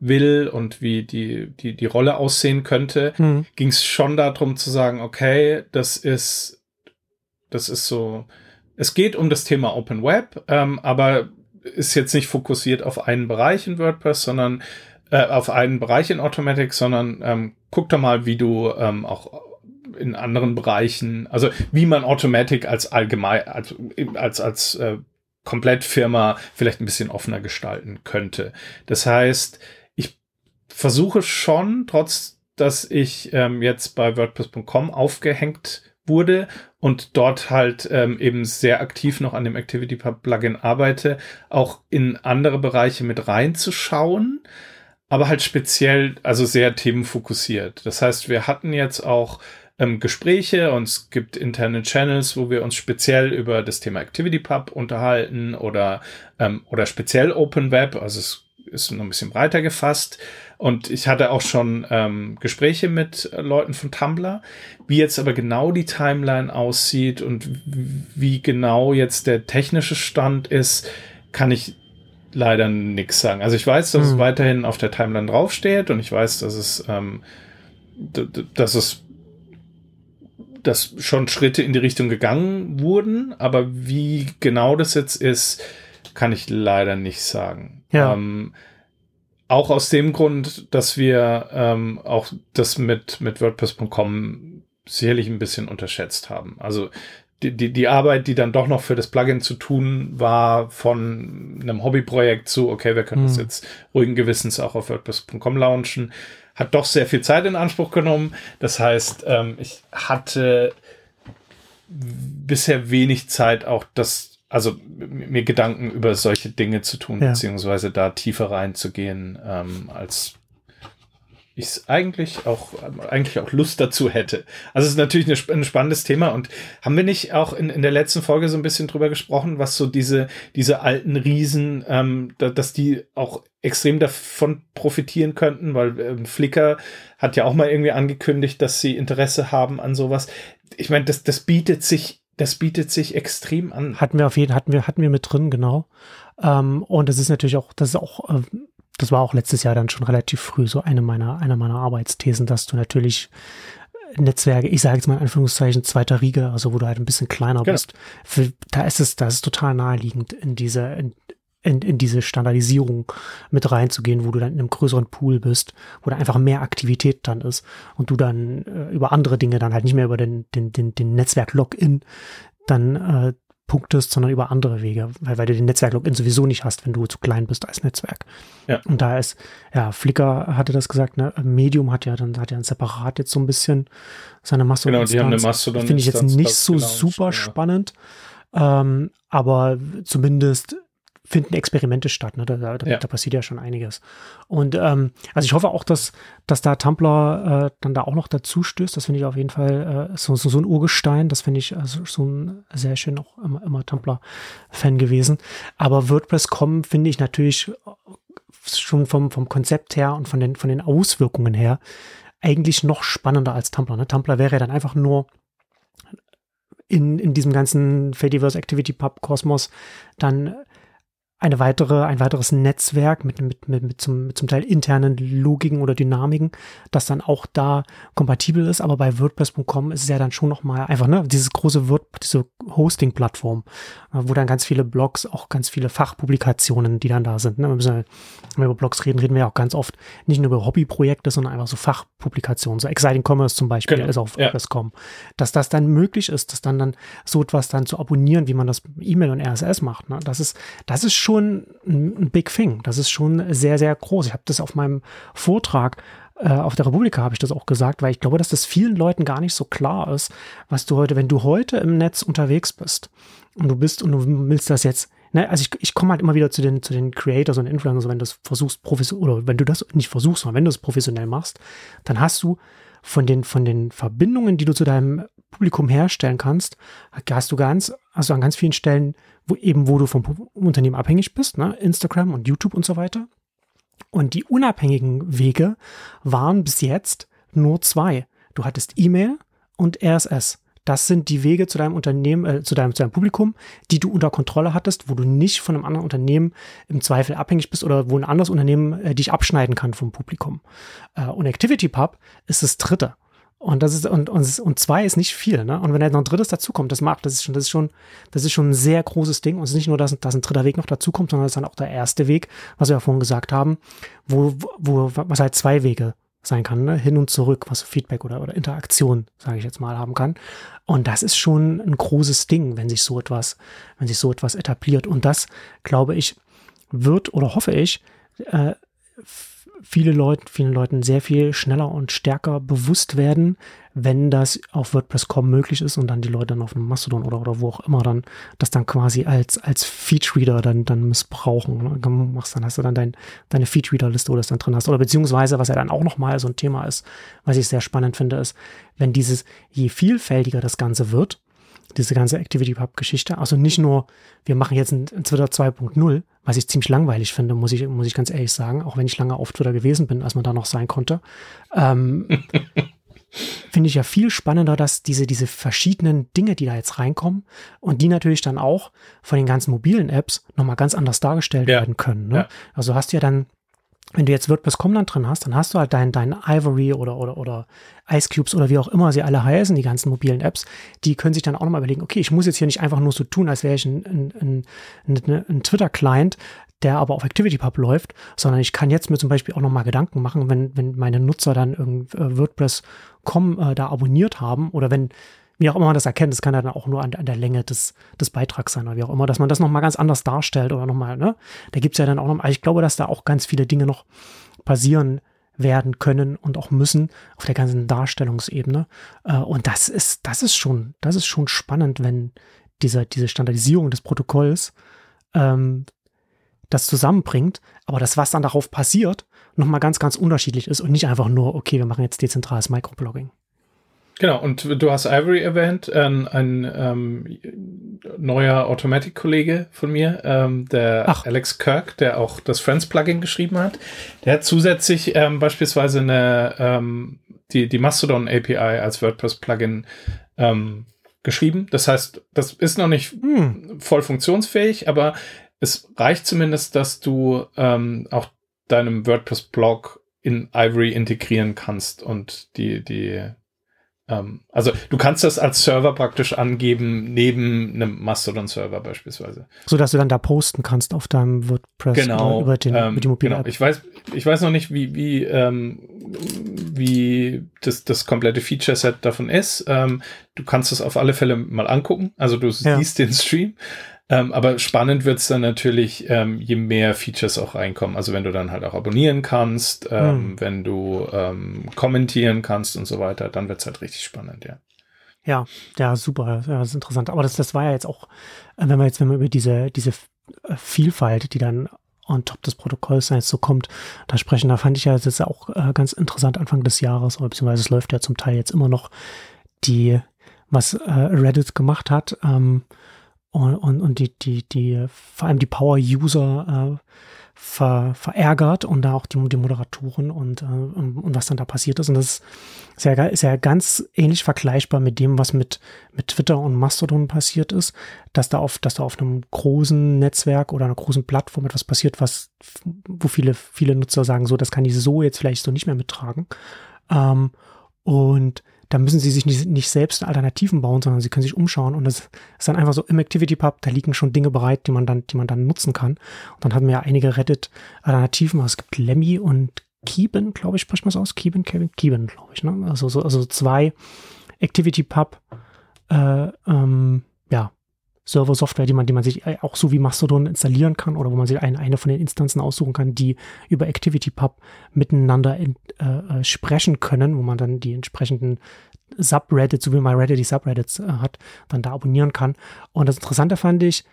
will und wie die, die, die Rolle aussehen könnte, mhm. ging es schon darum zu sagen, okay, das ist, das ist so, es geht um das Thema Open Web, ähm, aber ist jetzt nicht fokussiert auf einen Bereich in WordPress, sondern äh, auf einen Bereich in Automatic, sondern ähm, guck doch mal, wie du ähm, auch in anderen Bereichen, also wie man Automatic als allgemein, als, als, als äh, Komplettfirma vielleicht ein bisschen offener gestalten könnte. Das heißt, versuche schon, trotz dass ich ähm, jetzt bei WordPress.com aufgehängt wurde und dort halt ähm, eben sehr aktiv noch an dem Activity Plugin arbeite, auch in andere Bereiche mit reinzuschauen, aber halt speziell, also sehr themenfokussiert. Das heißt, wir hatten jetzt auch ähm, Gespräche und es gibt interne Channels, wo wir uns speziell über das Thema ActivityPub unterhalten oder, ähm, oder speziell Open Web, also es ist noch ein bisschen breiter gefasst. Und ich hatte auch schon ähm, Gespräche mit Leuten von Tumblr. Wie jetzt aber genau die Timeline aussieht und wie genau jetzt der technische Stand ist, kann ich leider nichts sagen. Also ich weiß, dass hm. es weiterhin auf der Timeline draufsteht und ich weiß, dass es, ähm, dass es dass schon Schritte in die Richtung gegangen wurden, aber wie genau das jetzt ist, kann ich leider nicht sagen. Ja. Ähm, auch aus dem Grund, dass wir ähm, auch das mit, mit WordPress.com sicherlich ein bisschen unterschätzt haben. Also die, die, die Arbeit, die dann doch noch für das Plugin zu tun war, von einem Hobbyprojekt zu, okay, wir können hm. das jetzt ruhigen Gewissens auch auf WordPress.com launchen, hat doch sehr viel Zeit in Anspruch genommen. Das heißt, ähm, ich hatte bisher wenig Zeit, auch das also mir Gedanken über solche Dinge zu tun, ja. beziehungsweise da tiefer reinzugehen, ähm, als ich es eigentlich auch, eigentlich auch Lust dazu hätte. Also es ist natürlich eine, ein spannendes Thema und haben wir nicht auch in, in der letzten Folge so ein bisschen drüber gesprochen, was so diese, diese alten Riesen, ähm, da, dass die auch extrem davon profitieren könnten, weil ähm, Flickr hat ja auch mal irgendwie angekündigt, dass sie Interesse haben an sowas. Ich meine, das, das bietet sich das bietet sich extrem an. Hatten wir auf jeden hatten wir hatten wir mit drin, genau. Ähm, und das ist natürlich auch, das ist auch, äh, das war auch letztes Jahr dann schon relativ früh so eine meiner, einer meiner Arbeitsthesen, dass du natürlich Netzwerke, ich sage jetzt mal in Anführungszeichen zweiter Riege, also wo du halt ein bisschen kleiner genau. bist, für, da ist es, da ist total naheliegend in diese, in, in, in diese Standardisierung mit reinzugehen, wo du dann in einem größeren Pool bist, wo da einfach mehr Aktivität dann ist und du dann äh, über andere Dinge dann halt nicht mehr über den, den, den, den Netzwerk-Login dann äh, punktest, sondern über andere Wege, weil, weil du den Netzwerk-Login sowieso nicht hast, wenn du zu klein bist als Netzwerk. Ja. Und da ist, ja, Flickr hatte das gesagt, ne, Medium hat ja dann, hat ja ein separat jetzt so ein bisschen seine Mastodon. Genau, die haben eine Mastodon. Finde ich jetzt nicht so genau, super ja. spannend. Ähm, aber zumindest finden Experimente statt. Ne? Da, da, ja. da, passiert ja schon einiges. Und ähm, also ich hoffe auch, dass, dass da Tumblr äh, dann da auch noch dazu stößt. Das finde ich auf jeden Fall äh, so, so, so ein Urgestein. Das finde ich also so ein sehr schön auch immer, immer Tumblr-Fan gewesen. Aber WordPress.com finde ich natürlich schon vom, vom Konzept her und von den, von den Auswirkungen her eigentlich noch spannender als Tumblr. Ne? Tumblr wäre ja dann einfach nur in, in diesem ganzen Fediverse Activity Pub Kosmos dann eine weitere, ein weiteres Netzwerk mit, mit, mit, mit, zum, mit zum Teil internen Logiken oder Dynamiken, das dann auch da kompatibel ist. Aber bei WordPress.com ist es ja dann schon nochmal einfach, ne, dieses große Word, diese Hosting-Plattform, äh, wo dann ganz viele Blogs, auch ganz viele Fachpublikationen, die dann da sind. Ne? Wir müssen, wenn wir über Blogs reden, reden wir ja auch ganz oft nicht nur über Hobbyprojekte, sondern einfach so Fachpublikationen. So Exciting Commerce zum Beispiel genau. ist auf WordPress.com. Ja. Dass das dann möglich ist, dass dann dann so etwas dann zu abonnieren, wie man das E-Mail und RSS macht. Ne? Das ist, das ist schon schon ein Big Thing. Das ist schon sehr, sehr groß. Ich habe das auf meinem Vortrag äh, auf der Republika habe ich das auch gesagt, weil ich glaube, dass das vielen Leuten gar nicht so klar ist, was du heute, wenn du heute im Netz unterwegs bist und du bist und du willst das jetzt Ne, also ich, ich komme halt immer wieder zu den, zu den Creators und Influencers, wenn du das versuchst, oder wenn du das nicht versuchst, sondern wenn du es professionell machst, dann hast du von den, von den Verbindungen, die du zu deinem Publikum herstellen kannst, hast du ganz, also an ganz vielen Stellen wo eben, wo du vom Unternehmen abhängig bist, ne? Instagram und YouTube und so weiter. Und die unabhängigen Wege waren bis jetzt nur zwei. Du hattest E-Mail und RSS. Das sind die Wege zu deinem Unternehmen, äh, zu, deinem, zu deinem Publikum, die du unter Kontrolle hattest, wo du nicht von einem anderen Unternehmen im Zweifel abhängig bist oder wo ein anderes Unternehmen äh, dich abschneiden kann vom Publikum. Äh, und ActivityPub ist das dritte. Und das ist, und, und, und zwei ist nicht viel, ne? Und wenn jetzt noch ein drittes dazukommt, das macht, das ist schon, das ist schon, das ist schon ein sehr großes Ding. Und es ist nicht nur, dass, dass ein dritter Weg noch dazukommt, sondern es ist dann auch der erste Weg, was wir ja vorhin gesagt haben, wo, wo, was halt zwei Wege sein kann, ne? hin und zurück, was Feedback oder, oder Interaktion, sage ich jetzt mal, haben kann. Und das ist schon ein großes Ding, wenn sich so etwas, wenn sich so etwas etabliert. Und das, glaube ich, wird oder hoffe ich, äh, viele Leute, vielen Leuten sehr viel schneller und stärker bewusst werden, wenn das auf WordPress.com möglich ist und dann die Leute dann auf einem Mastodon oder, oder wo auch immer dann das dann quasi als, als Feed-Reader dann, dann missbrauchen. Dann machst, dann hast du dann dein, deine Feed-Reader-Liste, wo du das dann drin hast. Oder beziehungsweise, was ja dann auch nochmal so ein Thema ist, was ich sehr spannend finde, ist, wenn dieses, je vielfältiger das Ganze wird, diese ganze Activity Pub Geschichte. Also nicht nur, wir machen jetzt ein Twitter 2.0, was ich ziemlich langweilig finde, muss ich, muss ich ganz ehrlich sagen, auch wenn ich lange auf Twitter gewesen bin, als man da noch sein konnte. Ähm, finde ich ja viel spannender, dass diese, diese verschiedenen Dinge, die da jetzt reinkommen und die natürlich dann auch von den ganzen mobilen Apps nochmal ganz anders dargestellt ja. werden können. Ne? Ja. Also hast du ja dann wenn du jetzt WordPress.com dann drin hast, dann hast du halt dein, dein Ivory oder, oder, oder Ice Cubes oder wie auch immer sie alle heißen, die ganzen mobilen Apps, die können sich dann auch nochmal überlegen, okay, ich muss jetzt hier nicht einfach nur so tun, als wäre ich ein, ein, ein, ein Twitter-Client, der aber auf ActivityPub läuft, sondern ich kann jetzt mir zum Beispiel auch nochmal Gedanken machen, wenn, wenn meine Nutzer dann äh, WordPress.com äh, da abonniert haben oder wenn wie auch immer man das erkennt, das kann ja dann auch nur an, an der Länge des, des Beitrags sein oder wie auch immer, dass man das nochmal ganz anders darstellt oder nochmal, ne? Da gibt's ja dann auch noch, also ich glaube, dass da auch ganz viele Dinge noch passieren werden können und auch müssen auf der ganzen Darstellungsebene. Äh, und das ist, das ist schon, das ist schon spannend, wenn diese, diese Standardisierung des Protokolls ähm, das zusammenbringt, aber das, was dann darauf passiert, nochmal ganz, ganz unterschiedlich ist und nicht einfach nur, okay, wir machen jetzt dezentrales Microblogging. Genau, und du hast Ivory erwähnt, ein, ein ähm, neuer Automatic-Kollege von mir, ähm, der Ach. Alex Kirk, der auch das Friends-Plugin geschrieben hat. Der hat zusätzlich ähm, beispielsweise eine, ähm, die, die Mastodon API als WordPress-Plugin ähm, geschrieben. Das heißt, das ist noch nicht hm. voll funktionsfähig, aber es reicht zumindest, dass du ähm, auch deinem WordPress-Blog in Ivory integrieren kannst und die, die also du kannst das als Server praktisch angeben, neben einem Mastodon-Server beispielsweise. So dass du dann da posten kannst auf deinem WordPress genau, über, den, ähm, über die mobile genau. App. Ich weiß, ich weiß noch nicht, wie, wie, ähm, wie das, das komplette Feature-Set davon ist. Ähm, du kannst es auf alle Fälle mal angucken. Also du Ja. siehst den Stream. Ähm, aber spannend wird's dann natürlich, ähm, je mehr Features auch reinkommen. Also wenn du dann halt auch abonnieren kannst, ähm, Hm. wenn du ähm, kommentieren kannst und so weiter, dann wird's halt richtig spannend, ja. Ja, ja, super, ja, das ist interessant. Aber das, das war ja jetzt auch, äh, wenn wir jetzt, wenn wir über diese, diese äh, Vielfalt, die dann on top des Protokolls dann jetzt so kommt, da sprechen, da fand ich ja, das ist ja auch äh, ganz interessant Anfang des Jahres, oder beziehungsweise es läuft ja zum Teil jetzt immer noch die, was äh, Reddit gemacht hat, ähm, und, und, und die, die, die, vor allem die Power-User äh, ver, verärgert und da auch die, die Moderatoren und, äh, und, was dann da passiert ist. Und das ist ja, ist ja ganz ähnlich vergleichbar mit dem, was mit, mit Twitter und Mastodon passiert ist, dass da auf, dass da auf einem großen Netzwerk oder einer großen Plattform etwas passiert, was, wo viele, viele Nutzer sagen, so, das kann ich so jetzt vielleicht so nicht mehr mittragen. Ähm, und da müssen sie sich nicht, nicht selbst Alternativen bauen, sondern sie können sich umschauen und das ist dann einfach so im ActivityPub, da liegen schon Dinge bereit, die man dann, die man dann nutzen kann. Und dann hatten wir ja einige Reddit-Alternativen, also es gibt Lemmy und Keben, glaube ich, spricht man es aus? Keben, Keben, Keben, glaube ich, ne? Also, so, also zwei ActivityPub, äh, ähm, ja, Server-Software, die man, die man sich auch so wie Mastodon installieren kann oder wo man sich eine, eine von den Instanzen aussuchen kann, die über ActivityPub miteinander in, äh, sprechen können, wo man dann die entsprechenden Subreddits, so wie MyReddit die Subreddits äh, hat, dann da abonnieren kann. Und das Interessante fand ich,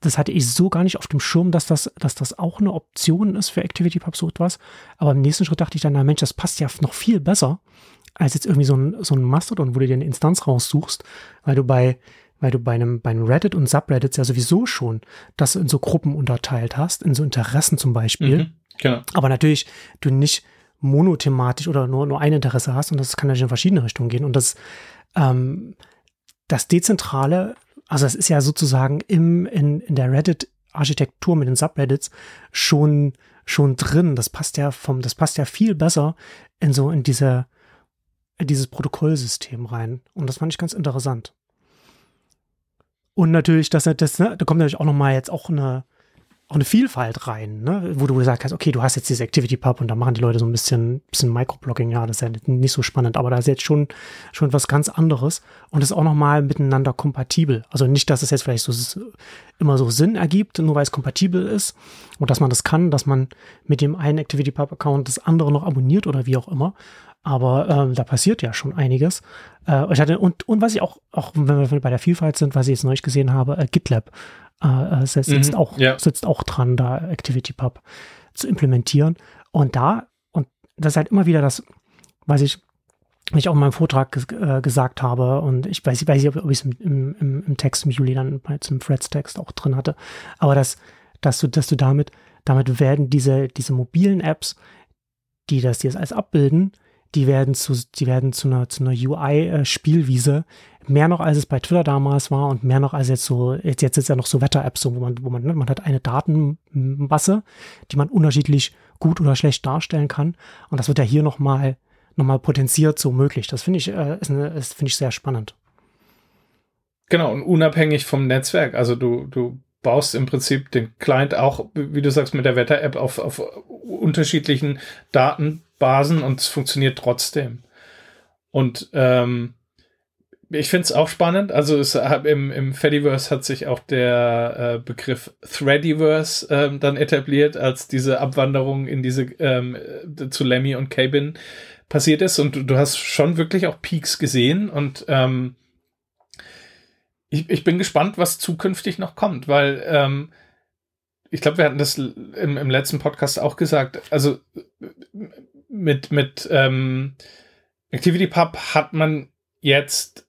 das hatte ich so gar nicht auf dem Schirm, dass das, dass das auch eine Option ist für ActivityPub so etwas. Aber im nächsten Schritt dachte ich dann, na Mensch, das passt ja noch viel besser als jetzt irgendwie so ein, so ein Mastodon, wo du dir eine Instanz raussuchst, weil du bei weil du bei einem, bei einem Reddit und Subreddits ja sowieso schon das in so Gruppen unterteilt hast, in so Interessen zum Beispiel. Mhm, genau. Aber natürlich du nicht monothematisch oder nur, nur ein Interesse hast und das kann natürlich in verschiedene Richtungen gehen. Und das, ähm, das Dezentrale, also das ist ja sozusagen im, in, in der Reddit-Architektur mit den Subreddits schon, schon drin. Das passt ja vom, das passt ja viel besser in so, in diese, in dieses Protokollsystem rein. Und das fand ich ganz interessant. Und natürlich, das, das, ne, da kommt natürlich auch nochmal jetzt auch eine, auch eine Vielfalt rein, ne? wo du gesagt hast, okay, du hast jetzt diese Activity Pub und da machen die Leute so ein bisschen, bisschen Microblogging, ja, das ist ja nicht so spannend, aber da ist jetzt schon, schon was ganz anderes und ist auch nochmal miteinander kompatibel. Also nicht, dass es jetzt vielleicht so immer so Sinn ergibt, nur weil es kompatibel ist und dass man das kann, dass man mit dem einen Activity Pub Account das andere noch abonniert oder wie auch immer. Aber ähm, da passiert ja schon einiges. Äh, ich hatte, und, und was ich auch, auch wenn wir bei der Vielfalt sind, was ich jetzt neulich gesehen habe, äh, GitLab äh, sitzt, Mhm, auch, ja. sitzt auch dran, da ActivityPub zu implementieren. Und da, und das ist halt immer wieder das, was ich, was ich auch in meinem Vortrag ges äh, gesagt habe, und ich weiß, ich weiß nicht, ob, ob ich es im, im, im Text im Juli dann bei zum Threads-Text auch drin hatte, aber dass, dass du, dass du damit, damit werden diese, diese mobilen Apps, die das, das alles abbilden, die werden zu, die werden zu einer, zu einer UI-Spielwiese. Mehr noch als es bei Twitter damals war und mehr noch als jetzt so, jetzt, jetzt ist ja noch so Wetter-Apps, wo man, wo man, ne, man hat eine Datenmasse, die man unterschiedlich gut oder schlecht darstellen kann. Und das wird ja hier nochmal, noch mal potenziert so möglich. Das finde ich, äh, ist, ist finde ich sehr spannend. Genau, und unabhängig vom Netzwerk. Also du, du baust im Prinzip den Client auch, wie du sagst, mit der Wetter-App auf, auf unterschiedlichen Datenbasen und es funktioniert trotzdem. Und ähm, ich finde es auch spannend. Also es, im, im Fediverse hat sich auch der äh, Begriff Threadiverse ähm, dann etabliert, als diese Abwanderung in diese ähm, äh, zu Lemmy und Cabin passiert ist. Und du, du hast schon wirklich auch Peaks gesehen und ähm, ich, ich bin gespannt, was zukünftig noch kommt, weil ähm, ich glaube, wir hatten das im, im letzten Podcast auch gesagt. Also mit, mit ähm, ActivityPub hat man jetzt,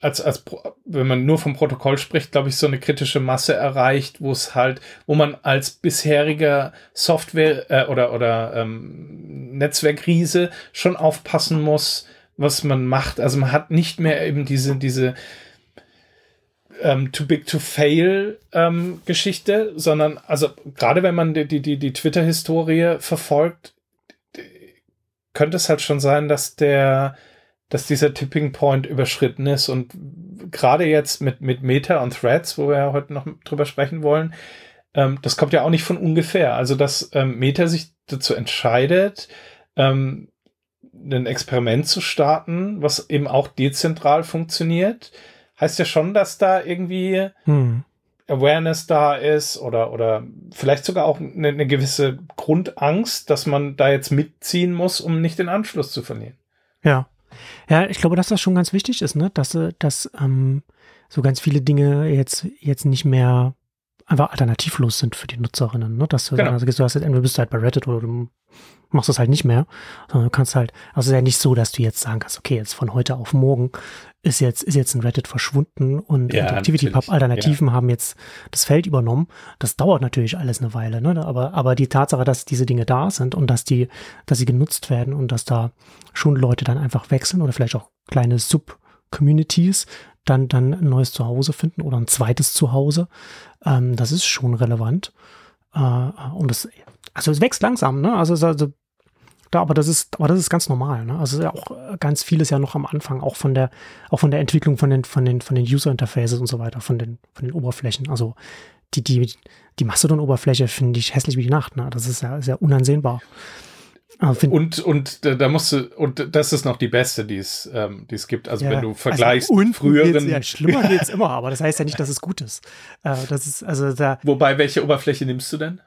als, als wenn man nur vom Protokoll spricht, glaube ich, so eine kritische Masse erreicht, wo es halt, wo man als bisheriger Software äh, oder, oder ähm, Netzwerkriese schon aufpassen muss, was man macht. Also man hat nicht mehr eben diese, diese ähm, Too Big to Fail ähm, Geschichte, sondern also gerade wenn man die, die, die, Twitter-Historie verfolgt, könnte es halt schon sein, dass der dass dieser Tipping Point überschritten ist und gerade jetzt mit, mit Meta und Threads, wo wir ja heute noch drüber sprechen wollen, ähm, das kommt ja auch nicht von ungefähr. Also, dass ähm, Meta sich dazu entscheidet, ähm, ein Experiment zu starten, was eben auch dezentral funktioniert, heißt ja schon, dass da irgendwie hm. Awareness da ist oder, oder vielleicht sogar auch eine, eine, gewisse Grundangst, dass man da jetzt mitziehen muss, um nicht den Anschluss zu verlieren. Ja. Ja, ich glaube, dass das schon ganz wichtig ist, ne? dass, äh, dass ähm, so ganz viele Dinge jetzt, jetzt nicht mehr einfach alternativlos sind für die Nutzerinnen. Ne? Dass du genau. also, du hast jetzt entweder bist du halt bei Reddit oder du machst das halt nicht mehr, sondern du kannst halt, also es ist ja nicht so, dass du jetzt sagen kannst, okay, jetzt von heute auf morgen ist jetzt, ist jetzt ein Reddit verschwunden und, ja, ActivityPub Alternativen ja. haben jetzt das Feld übernommen. Das dauert natürlich alles eine Weile, ne? Aber, aber die Tatsache, dass diese Dinge da sind und dass die, dass sie genutzt werden und dass da schon Leute dann einfach wechseln oder vielleicht auch kleine Sub-Communities dann, dann ein neues Zuhause finden oder ein zweites Zuhause, ähm, das ist schon relevant. Äh, und das, also es wächst langsam, ne? Also, also da, aber das ist, aber das ist ganz normal, ne? Also ja auch ganz vieles ja noch am Anfang, auch von der, auch von der Entwicklung von den, von den, von den User Interfaces und so weiter, von den, von den Oberflächen. Also die, die, die Mastodon-Oberfläche finde ich hässlich wie die Nacht, ne? Das ist ja sehr unansehnbar. Und, und da musst du, und das ist noch die beste, die es, ähm, die es gibt. Also ja, wenn du also vergleichst also früheren. Geht's, ja, schlimmer geht's immer, aber das heißt ja nicht, dass es gut ist. Äh, das ist, also da. Wobei, welche Oberfläche nimmst du denn?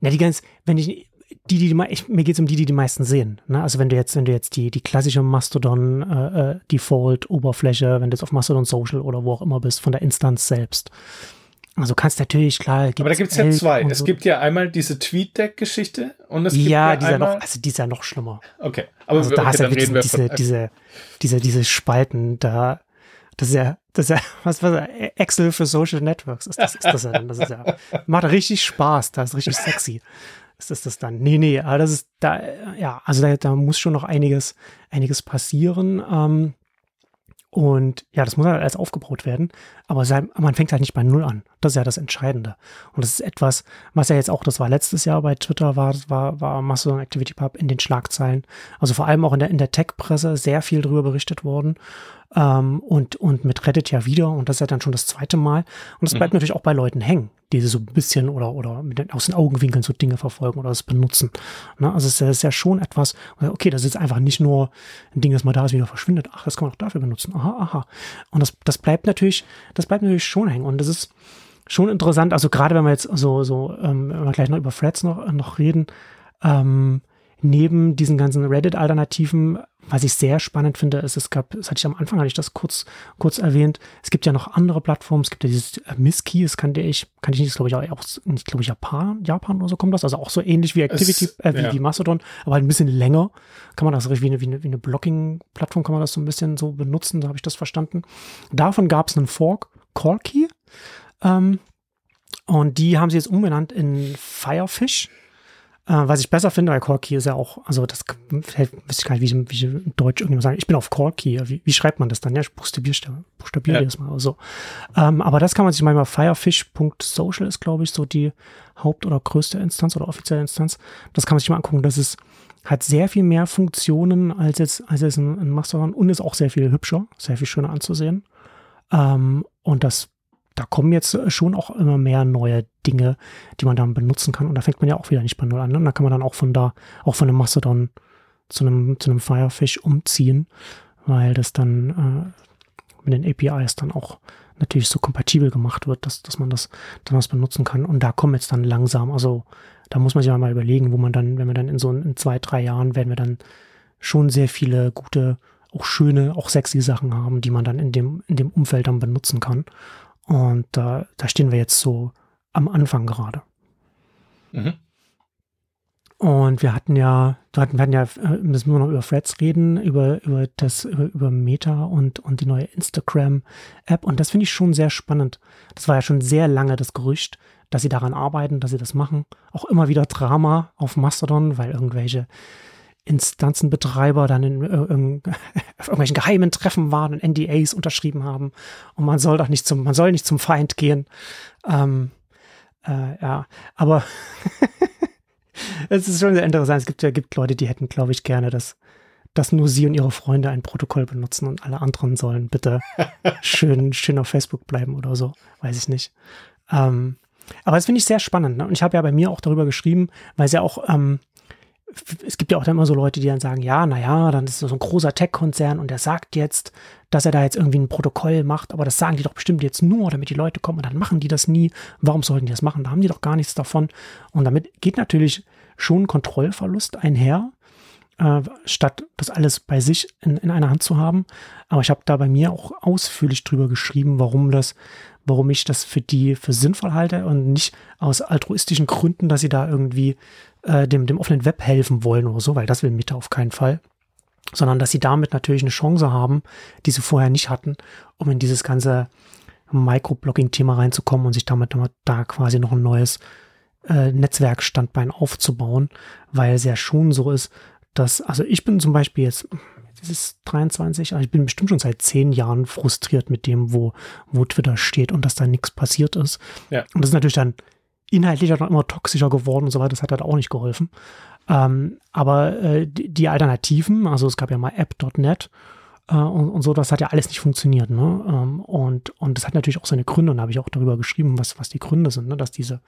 Na, die ganz, wenn ich, die, die, die ich, mir geht's um die, die die meisten sehen. Ne? Also wenn du jetzt, wenn du jetzt die, die klassische Mastodon äh, äh Default Oberfläche, wenn du jetzt auf Mastodon Social oder wo auch immer bist, von der Instanz selbst, also kannst natürlich, klar. Aber da gibt es ja zwei. Es so. gibt ja einmal diese TweetDeck-Geschichte und es gibt ja, ja die einmal... noch, also die ist ja noch schlimmer. Okay. Aber also da okay, hast du ja diese, diese, diese, diese, diese Spalten da. Das ist ja, das ist ja, was, was, Excel für Social Networks ist das, ist das ja dann. Das ist ja, macht richtig Spaß, das ist richtig sexy. Ist das das dann? Nee, nee, aber das ist da, ja, also da, da muss schon noch einiges, einiges passieren. Ähm, und ja, das muss halt alles aufgebaut werden. Aber man fängt halt nicht bei Null an. Das ist ja das Entscheidende. Und das ist etwas, was ja jetzt auch, das war letztes Jahr bei Twitter, war, war, war Mastodon Activity Pub in den Schlagzeilen. Also vor allem auch in der, in der Tech-Presse sehr viel drüber berichtet worden. Ähm, und, und mit Reddit ja wieder. Und das ist ja dann schon das zweite Mal. Und das bleibt mhm. natürlich auch bei Leuten hängen, die so ein bisschen oder, oder den, aus den Augenwinkeln so Dinge verfolgen oder es benutzen. Ne? Also es ist ja schon etwas, okay, das ist einfach nicht nur ein Ding, das mal da ist, wieder verschwindet. Ach, das kann man auch dafür benutzen. Aha, aha. Und das, das bleibt natürlich, das bleibt natürlich schon hängen. Und das ist schon interessant. Also gerade wenn wir jetzt so, so, ähm, wenn wir gleich noch über Threads noch, noch reden, ähm, neben diesen ganzen Reddit-Alternativen, was ich sehr spannend finde, ist, es gab, das hatte ich am Anfang, hatte ich das kurz, kurz erwähnt, es gibt ja noch andere Plattformen, es gibt ja dieses äh, Miski, das kannte ich, kann ich nicht, glaube ich, auch, nicht, glaube ich, Japan, Japan oder so kommt das, also auch so ähnlich wie Activity, es, äh, wie, ja. wie, Mastodon, aber halt ein bisschen länger, kann man das wie eine, wie eine, wie eine Blocking-Plattform, kann man das so ein bisschen so benutzen, da habe ich das verstanden. Davon gab es einen Fork, Corky, ähm, und die haben sie jetzt umbenannt in Firefish. Äh, was ich besser finde, weil Corky ist ja auch, also das weiß ich gar nicht, wie ich, wie ich in Deutsch irgendwas sagen. Ich bin auf Corky. Wie, wie schreibt man das dann? Ja, ich buchstabiere, buchstabiere ja. das mal. Also, ähm, aber das kann man sich mal firefish.social ist, glaube ich, so die Haupt- oder größte Instanz oder offizielle Instanz. Das kann man sich mal angucken. Das ist, hat sehr viel mehr Funktionen als jetzt, als jetzt ein, ein Mastodon und ist auch sehr viel hübscher, sehr viel schöner anzusehen. Ähm, und das da kommen jetzt schon auch immer mehr neue Dinge, die man dann benutzen kann. Und da fängt man ja auch wieder nicht bei Null an. Ne? Und da kann man dann auch von da, auch von einem Mastodon zu einem, zu einem Firefish umziehen, weil das dann äh, mit den APIs dann auch natürlich so kompatibel gemacht wird, dass, dass man das dann was benutzen kann. Und da kommen jetzt dann langsam, also da muss man sich mal überlegen, wo man dann, wenn wir dann in so in zwei, drei Jahren werden wir dann schon sehr viele gute, auch schöne, auch sexy Sachen haben, die man dann in dem, in dem Umfeld dann benutzen kann. Und da, da stehen wir jetzt so am Anfang gerade. Mhm. Und wir hatten ja, wir hatten, wir hatten ja, äh, müssen wir noch über Threads reden, über, über das, über, über Meta und, und die neue Instagram-App. Und das finde ich schon sehr spannend. Das war ja schon sehr lange das Gerücht, dass sie daran arbeiten, dass sie das machen. Auch immer wieder Drama auf Mastodon, weil irgendwelche Instanzenbetreiber dann in, in, auf irgendwelchen geheimen Treffen waren und NDAs unterschrieben haben und man soll doch nicht zum, man soll nicht zum Feind gehen. Ähm, äh, ja, aber es ist schon sehr interessant. Es gibt ja gibt Leute, die hätten, glaube ich, gerne, dass, dass nur sie und ihre Freunde ein Protokoll benutzen und alle anderen sollen bitte schön, schön auf Facebook bleiben oder so. Weiß ich nicht. Ähm, aber das finde ich sehr spannend. Ne? Und ich habe ja bei mir auch darüber geschrieben, weil es ja auch, ähm, es gibt ja auch dann immer so Leute, die dann sagen, ja, naja, dann ist so ein großer Tech-Konzern und der sagt jetzt, dass er da jetzt irgendwie ein Protokoll macht, aber das sagen die doch bestimmt jetzt nur, damit die Leute kommen und dann machen die das nie. Warum sollten die das machen? Da haben die doch gar nichts davon. Und damit geht natürlich schon Kontrollverlust einher, äh, statt das alles bei sich in, in einer Hand zu haben. Aber ich habe da bei mir auch ausführlich drüber geschrieben, warum das, warum ich das für die für sinnvoll halte und nicht aus altruistischen Gründen, dass sie da irgendwie äh, dem, dem offenen Web helfen wollen oder so, weil das will Meta auf keinen Fall sondern dass sie damit natürlich eine Chance haben, die sie vorher nicht hatten, um in dieses ganze Microblogging-Thema reinzukommen und sich damit, da quasi noch ein neues äh, Netzwerkstandbein aufzubauen, weil es ja schon so ist, dass, also ich bin zum Beispiel jetzt, das ist 23, also ich bin bestimmt schon seit zehn Jahren frustriert mit dem, wo, wo Twitter steht und dass da nichts passiert ist. Ja. Und das ist natürlich dann inhaltlich auch immer toxischer geworden und so weiter, das hat halt auch nicht geholfen. Ähm, aber äh, die, die, Alternativen, also es gab ja mal app.net äh, und, und, so, das hat ja alles nicht funktioniert. Ne? Ähm, und, und das hat natürlich auch seine Gründe und da habe ich auch darüber geschrieben, was, was die Gründe sind, ne? dass diese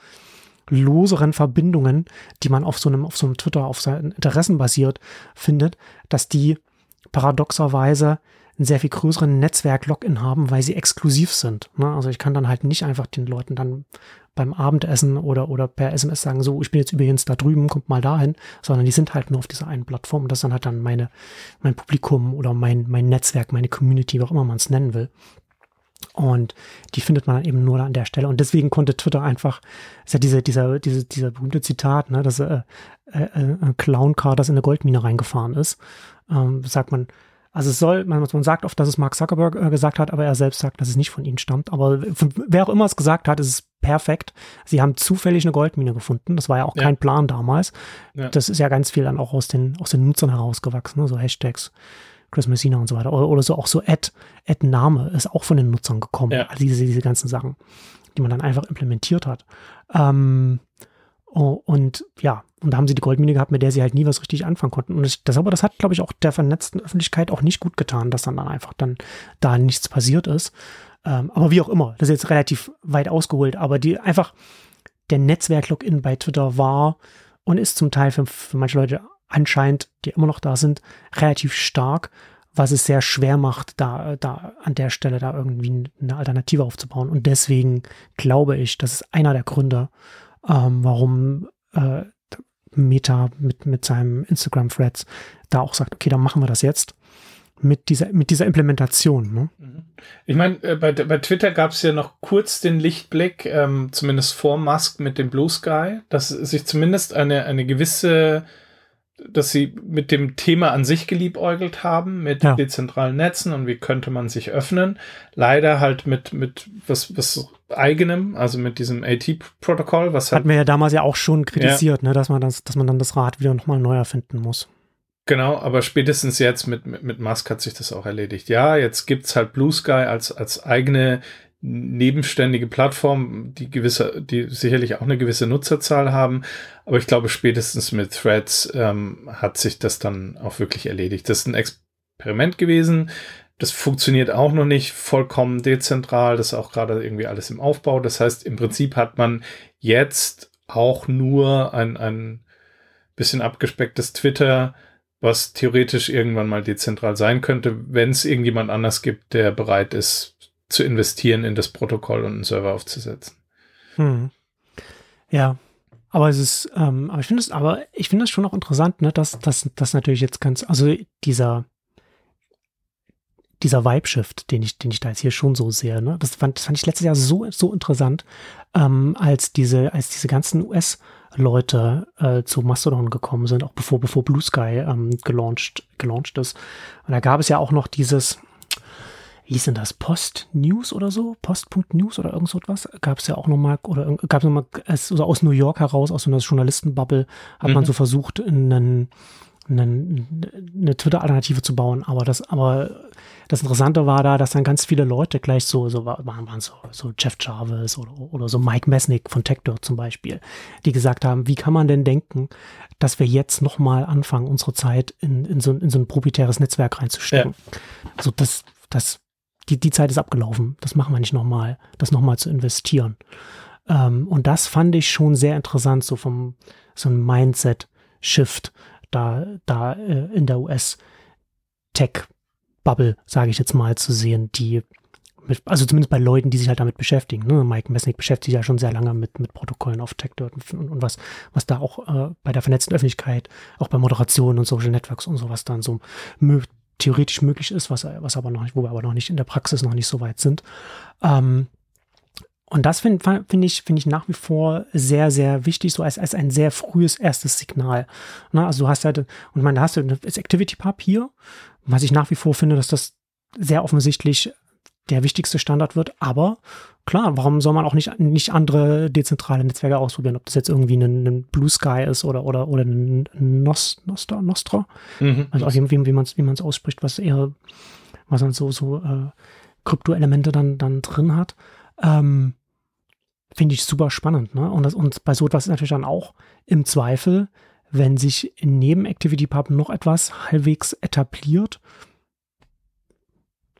loseren Verbindungen, die man auf so einem, auf so einem Twitter auf seinen Interessen basiert findet, dass die paradoxerweise einen sehr viel größeren Netzwerk-Login haben, weil sie exklusiv sind. Ne? Also ich kann dann halt nicht einfach den Leuten dann beim Abendessen oder, oder per SMS sagen, so, ich bin jetzt übrigens da drüben, kommt mal dahin, sondern die sind halt nur auf dieser einen Plattform und das ist dann halt dann meine, mein Publikum oder mein, mein Netzwerk, meine Community, wie auch immer man es nennen will. Und die findet man dann eben nur an der Stelle. Und deswegen konnte Twitter einfach, ist ja diese, dieser, diese, dieser berühmte Zitat, ne, dass äh, äh, äh, ein Clown-Car, das in eine Goldmine reingefahren ist, ähm, sagt man, also es soll, man, man sagt oft, dass es Mark Zuckerberg äh, gesagt hat, aber er selbst sagt, dass es nicht von ihm stammt. Aber von, wer auch immer es gesagt hat, ist es perfekt. Sie haben zufällig eine Goldmine gefunden. Das war ja auch ja. kein Plan damals. Ja. Das ist ja ganz viel dann auch aus den, aus den Nutzern herausgewachsen, ne? so Hashtags. Chris Messina und so weiter. Oder, oder so auch so Ad, Ad-Name ist auch von den Nutzern gekommen. Ja. Also diese, diese ganzen Sachen, die man dann einfach implementiert hat. Ähm, Oh, und ja, und da haben sie die Goldmine gehabt, mit der sie halt nie was richtig anfangen konnten. Und das, aber das hat, glaube ich, auch der vernetzten Öffentlichkeit auch nicht gut getan, dass dann, dann einfach dann da nichts passiert ist. Ähm, aber wie auch immer, das ist jetzt relativ weit ausgeholt, aber die einfach der Netzwerk-Login bei Twitter war und ist zum Teil für, für manche Leute anscheinend, die immer noch da sind, relativ stark, was es sehr schwer macht, da, da an der Stelle da irgendwie eine Alternative aufzubauen. Und deswegen glaube ich, das ist einer der Gründe, ähm, warum äh, Meta mit, mit seinem Instagram-Threads da auch sagt, okay, dann machen wir das jetzt mit dieser, mit dieser Implementation. Ne? Mhm. Ich meine, äh, bei, bei Twitter gab es ja noch kurz den Lichtblick, ähm, zumindest vor Musk mit dem Blue Sky, dass sich zumindest eine, eine gewisse dass sie mit dem Thema an sich geliebäugelt haben, mit ja. dezentralen Netzen und wie könnte man sich öffnen. Leider halt mit, mit was, was eigenem, also mit diesem AT-Protokoll, was halt Hatten wir ja damals ja auch schon kritisiert, ja. ne, dass man das, dass man dann das Rad wieder nochmal neu erfinden muss. Genau, aber spätestens jetzt mit, mit, mit Musk hat sich das auch erledigt. Ja, jetzt gibt's halt Blue Sky als, als eigene nebenständige Plattform, die gewisse, die sicherlich auch eine gewisse Nutzerzahl haben. Aber ich glaube, spätestens mit Threads ähm, hat sich das dann auch wirklich erledigt. Das ist ein Experiment gewesen. Das funktioniert auch noch nicht vollkommen dezentral. Das ist auch gerade irgendwie alles im Aufbau. Das heißt, im Prinzip hat man jetzt auch nur ein, ein bisschen abgespecktes Twitter, was theoretisch irgendwann mal dezentral sein könnte, wenn es irgendjemand anders gibt, der bereit ist, zu investieren in das Protokoll und einen Server aufzusetzen. Hm. Ja, aber es ist, ähm, aber ich finde es, aber ich finde es schon auch interessant, ne, dass das natürlich jetzt ganz, also dieser dieser Vibe-Shift, den ich, den ich da jetzt hier schon so sehe, ne, das fand, das fand ich letztes Jahr so so interessant, ähm, als diese als diese ganzen US Leute äh, zu Mastodon gekommen sind, auch bevor bevor Blue Sky ähm, gelauncht gelauncht ist. Und da gab es ja auch noch dieses hieß denn das? Post News oder so? Post.news oder irgend so etwas? Gab es ja auch nochmal, oder gab es nochmal, also aus New York heraus, aus so einer Journalistenbubble, hat mhm. man so versucht, einen, einen, eine Twitter-Alternative zu bauen, aber das, aber das Interessante war da, dass dann ganz viele Leute gleich so, so waren, waren so, so Jeff Jarvis oder, oder so Mike Mesnick von Tector zum Beispiel, die gesagt haben, wie kann man denn denken, dass wir jetzt nochmal anfangen, unsere Zeit in, in, so, in so ein proprietäres Netzwerk reinzustecken. Ja. Also das, das, die, die Zeit ist abgelaufen. Das machen wir nicht nochmal, das nochmal zu investieren. Ähm, und das fand ich schon sehr interessant, so vom, so ein Mindset-Shift da, da äh, in der US-Tech-Bubble, sage ich jetzt mal, zu sehen, die mit, also zumindest bei Leuten, die sich halt damit beschäftigen. Ne? Mike Messnick beschäftigt sich ja schon sehr lange mit, mit Protokollen auf TechDirt und, und, was, was da auch äh, bei der vernetzten Öffentlichkeit, auch bei Moderation und Social Networks und sowas dann so theoretisch möglich ist, was, was aber noch nicht, wo wir aber noch nicht in der Praxis noch nicht so weit sind. Ähm, und das finde find ich, finde ich nach wie vor sehr, sehr wichtig, so als, als ein sehr frühes erstes Signal. Na, also du hast halt, und meine, da hast du das Activity Pub hier, was ich nach wie vor finde, dass das sehr offensichtlich der wichtigste Standard wird. Aber klar, warum soll man auch nicht, nicht andere dezentrale Netzwerke ausprobieren? Ob das jetzt irgendwie ein, ein Blue Sky ist oder, oder, oder ein Nos, Nostra, Nostra. Mhm. Also auch wie, wie man es wie man's ausspricht, was eher, was dann so, so äh, Krypto-Elemente dann, dann drin hat. Ähm, Finde ich super spannend. Ne? Und, das, und bei so etwas ist natürlich dann auch im Zweifel, wenn sich neben ActivityPub noch etwas halbwegs etabliert,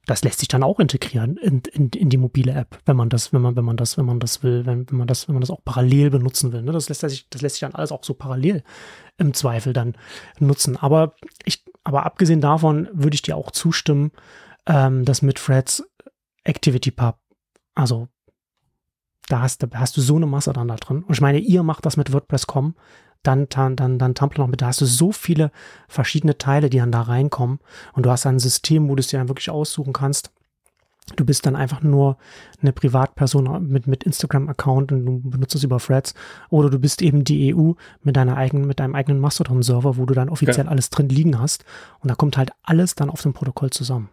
das lässt sich dann auch integrieren in, in, in, die mobile App, wenn man das, wenn man, wenn man das, wenn man das will, wenn, wenn man das, wenn man das auch parallel benutzen will. Ne? Das lässt sich, das lässt sich dann alles auch so parallel im Zweifel dann nutzen. Aber ich, aber abgesehen davon würde ich dir auch zustimmen, ähm, dass mit Threads ActivityPub, also da hast, da hast du so eine Masse dann da drin. Und ich meine, ihr macht das mit WordPress.com, dann, dann, dann, dann Tumblr noch mit, da hast du so viele verschiedene Teile, die dann da reinkommen. Und du hast ein System, wo du es dir dann wirklich aussuchen kannst. Du bist dann einfach nur eine Privatperson mit, mit Instagram-Account und du benutzt es über Threads. Oder du bist eben die EU mit deiner eigenen, mit deinem eigenen Mastodon-Server, wo du dann offiziell ja. alles drin liegen hast. Und da kommt halt alles dann auf dem Protokoll zusammen.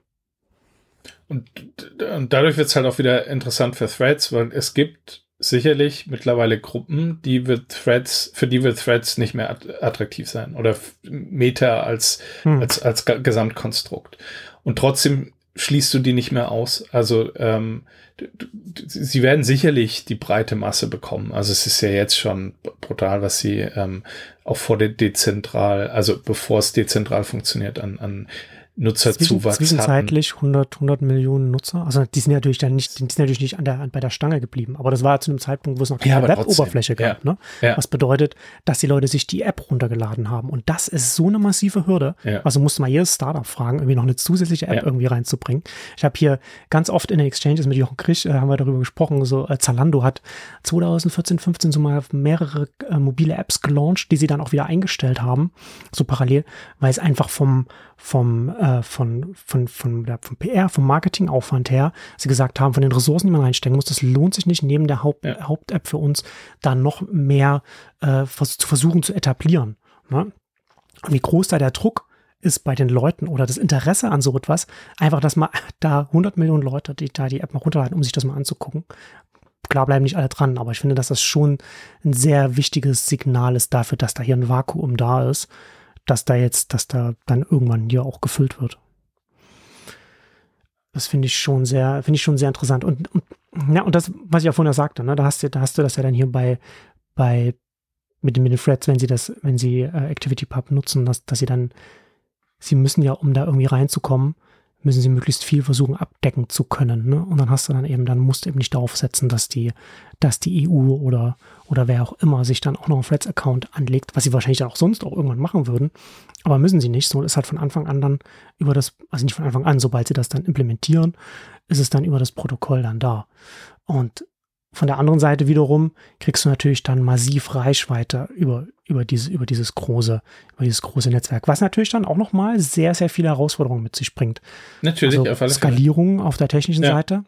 Und, und dadurch wird es halt auch wieder interessant für Threads, weil es gibt sicherlich mittlerweile Gruppen, die wird Threads, für die wird Threads nicht mehr attraktiv sein oder Meta als, hm. als, als Gesamtkonstrukt. Und trotzdem schließt du die nicht mehr aus. Also ähm, sie werden sicherlich die breite Masse bekommen. Also es ist ja jetzt schon brutal, was sie ähm, auch vor der dezentral, also bevor es dezentral funktioniert, an, an Nutzerzuwachs Zwischenzeitlich 100, 100 Millionen Nutzer. Also die sind natürlich dann nicht, die sind natürlich nicht an der, bei der Stange geblieben. Aber das war zu einem Zeitpunkt, wo es noch keine ja, Web-Oberfläche gab. Ja. Ne? Ja. Was bedeutet, dass die Leute sich die App runtergeladen haben. Und das ist so eine massive Hürde. Also musste mal jedes Startup fragen, irgendwie noch eine zusätzliche App irgendwie reinzubringen. Ich habe hier ganz oft in den Exchanges mit Jochen Krisch, äh, haben wir darüber gesprochen, so äh, Zalando hat 2014, 15 so mal mehrere äh, mobile Apps gelauncht, die sie dann auch wieder eingestellt haben, so parallel, weil es einfach vom, vom, äh, von, von, von, der, vom PR, vom Marketingaufwand her, sie gesagt haben, von den Ressourcen, die man reinstecken muss, das lohnt sich nicht, neben der Haupt, ja. Haupt-App für uns da noch mehr äh, zu versuchen zu etablieren. Ne? Und wie groß da der Druck ist bei den Leuten oder das Interesse an so etwas, einfach, dass man da 100 Millionen Leute, die da die App mal runterladen, um sich das mal anzugucken. Klar bleiben nicht alle dran, aber ich finde, dass das schon ein sehr wichtiges Signal ist dafür, dass da hier ein Vakuum da ist dass da jetzt, dass da dann irgendwann hier auch gefüllt wird. Das finde ich schon sehr, finde ich schon sehr interessant. Und, und, ja, und das, was ich ja vorhin sagte, ne, da hast du, da hast du das ja dann hier bei, bei, mit den, mit den Threads, wenn sie das, wenn sie äh, ActivityPub nutzen, dass, dass sie dann, sie müssen ja, um da irgendwie reinzukommen, müssen sie möglichst viel versuchen abdecken zu können. Ne? Und dann hast du dann eben, dann musst du eben nicht darauf setzen, dass die, dass die EU oder, oder wer auch immer sich dann auch noch einen Threads-Account anlegt, was sie wahrscheinlich dann auch sonst auch irgendwann machen würden. Aber müssen sie nicht. So ist halt von Anfang an dann über das, also nicht von Anfang an, sobald sie das dann implementieren, ist es dann über das Protokoll dann da. Und von der anderen Seite wiederum kriegst du natürlich dann massiv Reichweite über, über, diese, über, dieses große, über dieses große Netzwerk, was natürlich dann auch nochmal sehr, sehr viele Herausforderungen mit sich bringt. Natürlich, also auf alle Skalierung auf der technischen ja. Seite,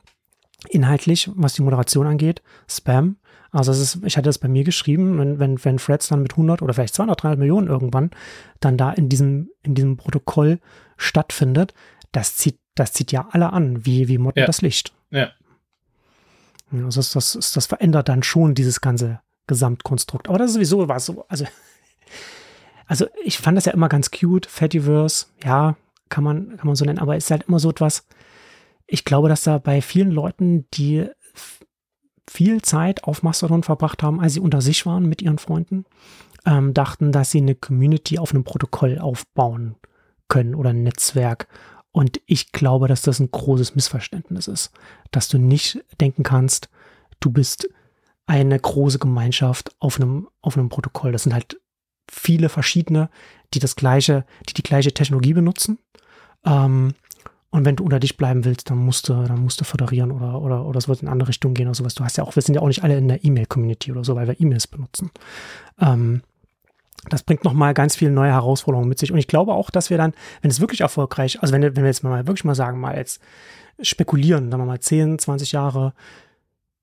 inhaltlich, was die Moderation angeht, Spam. Also ist, ich hatte das bei mir geschrieben, wenn, wenn, wenn Threads dann mit 100 oder vielleicht 200, 300 Millionen irgendwann dann da in diesem, in diesem Protokoll stattfindet, das zieht, das zieht ja alle an, wie, wie Motten ja. das Licht. Ja. Also das, das, das verändert dann schon dieses ganze Gesamtkonstrukt. Aber das ist sowieso was so, also, also ich fand das ja immer ganz cute, Fediverse, ja, kann man, kann man so nennen, aber es ist halt immer so etwas, ich glaube, dass da bei vielen Leuten, die viel Zeit auf Mastodon verbracht haben, als sie unter sich waren mit ihren Freunden, ähm, dachten, dass sie eine Community auf einem Protokoll aufbauen können oder ein Netzwerk. Und ich glaube, dass das ein großes Missverständnis ist, dass du nicht denken kannst, du bist eine große Gemeinschaft auf einem, auf einem Protokoll. Das sind halt viele verschiedene, die das gleiche, die die gleiche Technologie benutzen. Ähm, und wenn du unter dich bleiben willst, dann musst du, dann musst du föderieren oder, oder, oder es wird in andere Richtung gehen oder sowas. Du hast ja auch, wir sind ja auch nicht alle in der E-Mail-Community oder so, weil wir E-Mails benutzen. Ähm, das bringt nochmal ganz viele neue Herausforderungen mit sich. Und ich glaube auch, dass wir dann, wenn es wirklich erfolgreich, also wenn, wenn wir jetzt mal wirklich mal sagen, mal jetzt spekulieren, sagen wir mal 10, 20 Jahre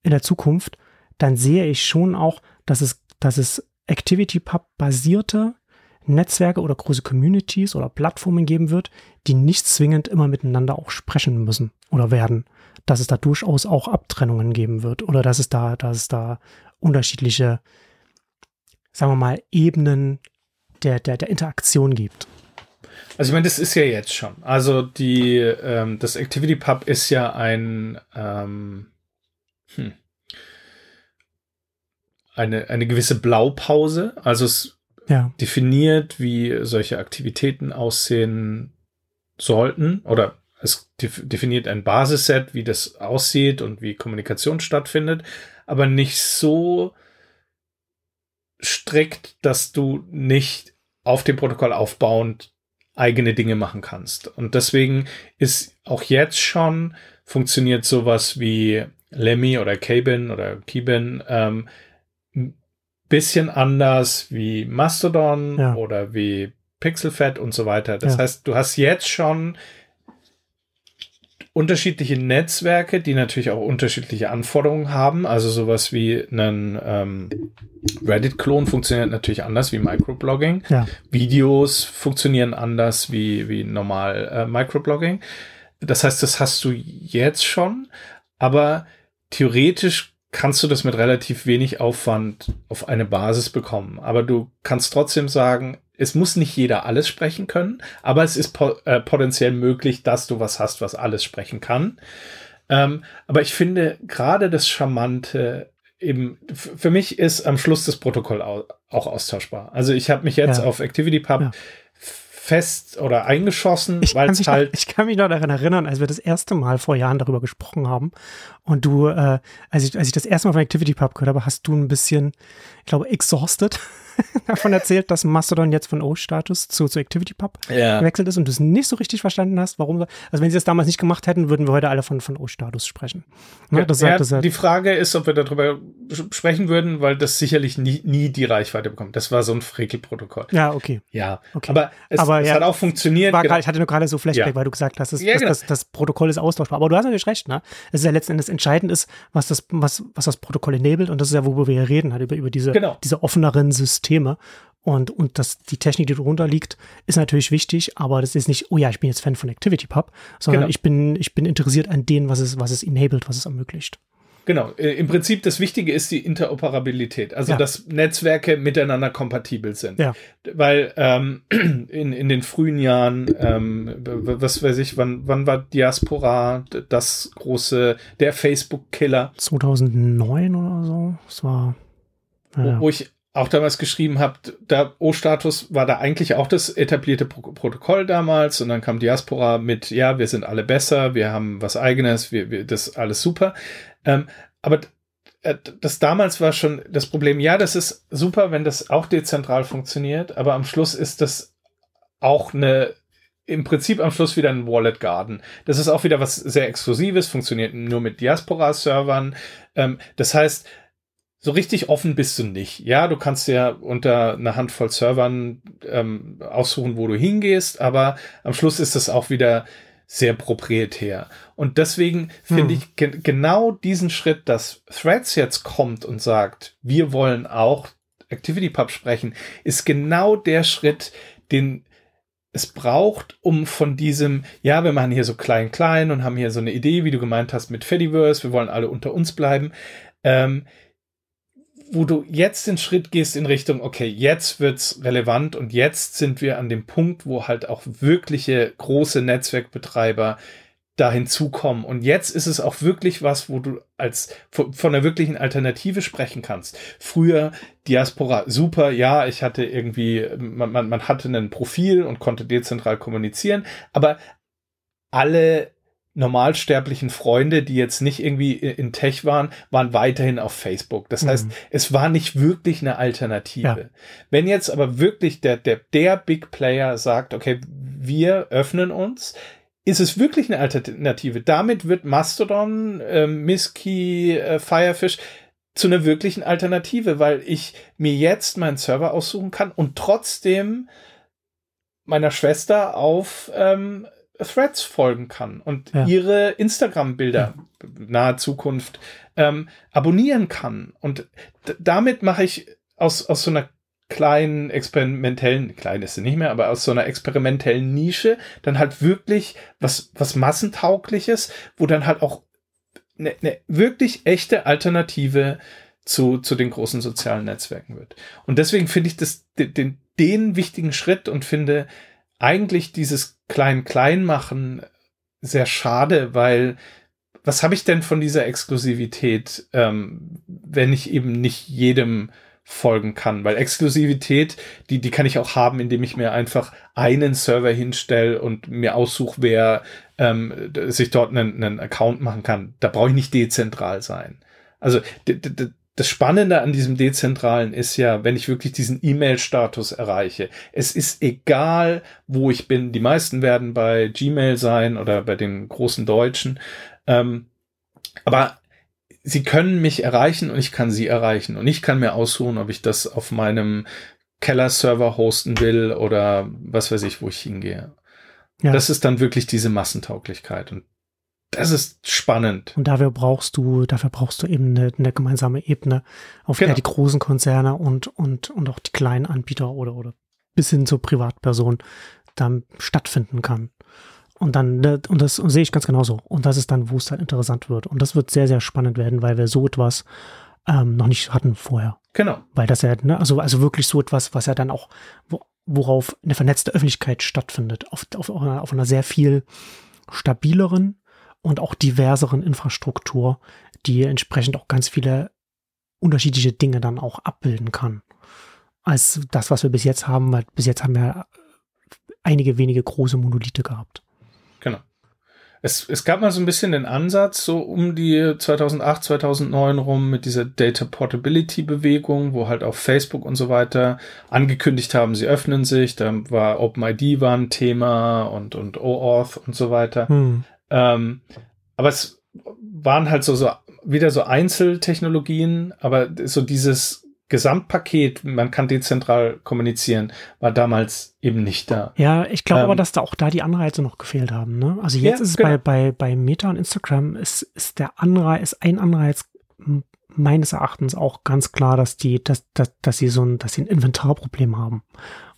in der Zukunft, dann sehe ich schon auch, dass es, dass es ActivityPub-basierte Netzwerke oder große Communities oder Plattformen geben wird, die nicht zwingend immer miteinander auch sprechen müssen oder werden. Dass es da durchaus auch Abtrennungen geben wird oder dass es da, dass es da unterschiedliche, sagen wir mal, Ebenen der, der, der Interaktion gibt. Also ich meine, das ist ja jetzt schon. Also die, ähm, das ActivityPub ist ja ein ähm, hm, eine, eine gewisse Blaupause. Also es ja. definiert, wie solche Aktivitäten aussehen sollten oder es definiert ein Basisset, wie das aussieht und wie Kommunikation stattfindet, aber nicht so strikt, dass du nicht auf dem Protokoll aufbauend eigene Dinge machen kannst. Und deswegen ist auch jetzt schon funktioniert sowas wie Lemmy oder Cabin oder Kibin ähm, bisschen anders wie Mastodon ja. oder wie Pixelfed und so weiter. Das ja. heißt, du hast jetzt schon unterschiedliche Netzwerke, die natürlich auch unterschiedliche Anforderungen haben. Also sowas wie ein ähm, Reddit-Klon funktioniert natürlich anders wie Microblogging. Ja. Videos funktionieren anders wie, wie normal äh, Microblogging. Das heißt, das hast du jetzt schon, aber theoretisch kannst du das mit relativ wenig Aufwand auf eine Basis bekommen. Aber du kannst trotzdem sagen, es muss nicht jeder alles sprechen können, aber es ist po äh, potenziell möglich, dass du was hast, was alles sprechen kann. Ähm, aber ich finde gerade das Charmante eben, für mich ist am Schluss das Protokoll auch austauschbar. Also ich habe mich jetzt ja. auf ActivityPub ja fest oder eingeschossen, weil es halt. Noch, ich kann mich noch daran erinnern, als wir das erste Mal vor Jahren darüber gesprochen haben und du, äh, als, ich, als ich das erste Mal von Activity Pub gehört habe, hast du ein bisschen, ich glaube, exhausted davon erzählt, dass Mastodon jetzt von O-Status zu, zu ActivityPub ja. gewechselt ist und du es nicht so richtig verstanden hast, warum. Also wenn sie das damals nicht gemacht hätten, würden wir heute alle von, von O-Status sprechen. Ne? Ja, das ja, das die Frage ist, ob wir darüber sprechen würden, weil das sicherlich nie, nie die Reichweite bekommt. Das war so ein Frekel-Protokoll. Ja, okay. Ja, okay. aber es, aber, es hat auch funktioniert. War, genau. Ich hatte nur gerade so Flashback, weil du gesagt hast, das, das, genau. das, das, Protokoll ist austauschbar. Aber du hast natürlich recht, ne? Es ist ja letzten Endes entscheidend ist, was das, was, was das Protokoll enabled und das ist ja, worüber wir hier reden, halt über, über diese, genau. diese offeneren Systeme. Und, und das, die Technik, die darunter liegt, ist natürlich wichtig, aber das ist nicht, oh ja, ich bin jetzt Fan von ActivityPub, sondern genau. ich, bin, ich bin interessiert an dem, was es, was es enabled, was es ermöglicht. Genau, äh, im Prinzip das Wichtige ist die Interoperabilität, also ja. dass Netzwerke miteinander kompatibel sind. Ja. Weil ähm, in, in den frühen Jahren, ähm, was weiß ich, wann, wann war Diaspora das große, der Facebook-Killer? 2009 oder so, das war. Ja. Wo, wo ich auch damals geschrieben habt, da O-Status war da eigentlich auch das etablierte Pro Protokoll damals und dann kam Diaspora mit, ja, wir sind alle besser, wir haben was eigenes, wir, wir das alles super. Ähm, aber äh, das damals war schon das Problem, ja, das ist super, wenn das auch dezentral funktioniert, aber am Schluss ist das auch eine im Prinzip am Schluss wieder ein Wallet Garden. Das ist auch wieder was sehr Exklusives, funktioniert nur mit Diaspora-Servern. Ähm, das heißt, so richtig offen bist du nicht. Ja, du kannst ja unter einer Handvoll Servern ähm, aussuchen, wo du hingehst, aber am Schluss ist das auch wieder sehr proprietär. Und deswegen finde hm. ich ge genau diesen Schritt, dass Threads jetzt kommt und sagt, wir wollen auch ActivityPub sprechen, ist genau der Schritt, den es braucht, um von diesem, ja, wir machen hier so klein, klein und haben hier so eine Idee, wie du gemeint hast, mit Fediverse, wir wollen alle unter uns bleiben, ähm, wo du jetzt den Schritt gehst in Richtung, okay, jetzt wird's relevant und jetzt sind wir an dem Punkt, wo halt auch wirkliche große Netzwerkbetreiber da hinzukommen. Und jetzt ist es auch wirklich was, wo du als von, von einer wirklichen Alternative sprechen kannst. Früher Diaspora, super, ja, ich hatte irgendwie, man, man, man hatte ein Profil und konnte dezentral kommunizieren, aber alle normalsterblichen Freunde, die jetzt nicht irgendwie in Tech waren, waren weiterhin auf Facebook. Das heißt, mhm. es war nicht wirklich eine Alternative. Ja. Wenn jetzt aber wirklich der, der, der Big Player sagt, okay, wir öffnen uns, ist es wirklich eine Alternative. Damit wird Mastodon, äh, Miski, äh, Firefish zu einer wirklichen Alternative, weil ich mir jetzt meinen Server aussuchen kann und trotzdem meiner Schwester auf ähm, Threads folgen kann und ja. ihre Instagram-Bilder ja. nahe Zukunft ähm, abonnieren kann. Und damit mache ich aus, aus so einer kleinen experimentellen, klein ist sie nicht mehr, aber aus so einer experimentellen Nische dann halt wirklich was, was massentaugliches, wo dann halt auch eine, eine wirklich echte Alternative zu, zu den großen sozialen Netzwerken wird. Und deswegen finde ich das, den, den wichtigen Schritt und finde, eigentlich dieses Klein-Klein-Machen sehr schade, weil was habe ich denn von dieser Exklusivität, ähm, wenn ich eben nicht jedem folgen kann? Weil Exklusivität, die, die kann ich auch haben, indem ich mir einfach einen Server hinstelle und mir aussuche, wer ähm, sich dort einen, einen Account machen kann. Da brauche ich nicht dezentral sein. Also das Spannende an diesem Dezentralen ist ja, wenn ich wirklich diesen E-Mail-Status erreiche. Es ist egal, wo ich bin. Die meisten werden bei Gmail sein oder bei den großen Deutschen. Ähm, aber sie können mich erreichen und ich kann sie erreichen. Und ich kann mir aussuchen, ob ich das auf meinem Keller-Server hosten will oder was weiß ich, wo ich hingehe. Ja. Das ist dann wirklich diese Massentauglichkeit. Und das ist spannend. Und dafür brauchst du, dafür brauchst du eben eine, eine gemeinsame Ebene, auf genau. der die großen Konzerne und, und, und auch die kleinen Anbieter oder, oder bis hin zur Privatperson dann stattfinden kann. Und dann, ne, und das sehe ich ganz genauso. Und das ist dann, wo es dann interessant wird. Und das wird sehr, sehr spannend werden, weil wir so etwas ähm, noch nicht hatten vorher. Genau. Weil das ja, ne, also, also wirklich so etwas, was ja dann auch, worauf eine vernetzte Öffentlichkeit stattfindet, auf, auf, auf einer sehr viel stabileren, und auch diverseren Infrastruktur, die entsprechend auch ganz viele unterschiedliche Dinge dann auch abbilden kann. Als das, was wir bis jetzt haben, weil bis jetzt haben wir einige wenige große Monolithe gehabt. Genau. Es, es gab mal so ein bisschen den Ansatz, so um die 2008, 2009 rum mit dieser Data Portability Bewegung, wo halt auch Facebook und so weiter angekündigt haben, sie öffnen sich. Da war OpenID war ein Thema und, und OAuth und so weiter. Hm. Ähm, aber es waren halt so, so wieder so Einzeltechnologien, aber so dieses Gesamtpaket, man kann dezentral kommunizieren, war damals eben nicht da. Ja, ich glaube ähm, aber, dass da auch da die Anreize noch gefehlt haben. Ne? Also jetzt ja, ist es genau. bei, bei, bei Meta und Instagram ist, ist der Anreiz, ist ein Anreiz meines Erachtens auch ganz klar, dass die, dass, dass, dass sie so ein, dass sie ein Inventarproblem haben.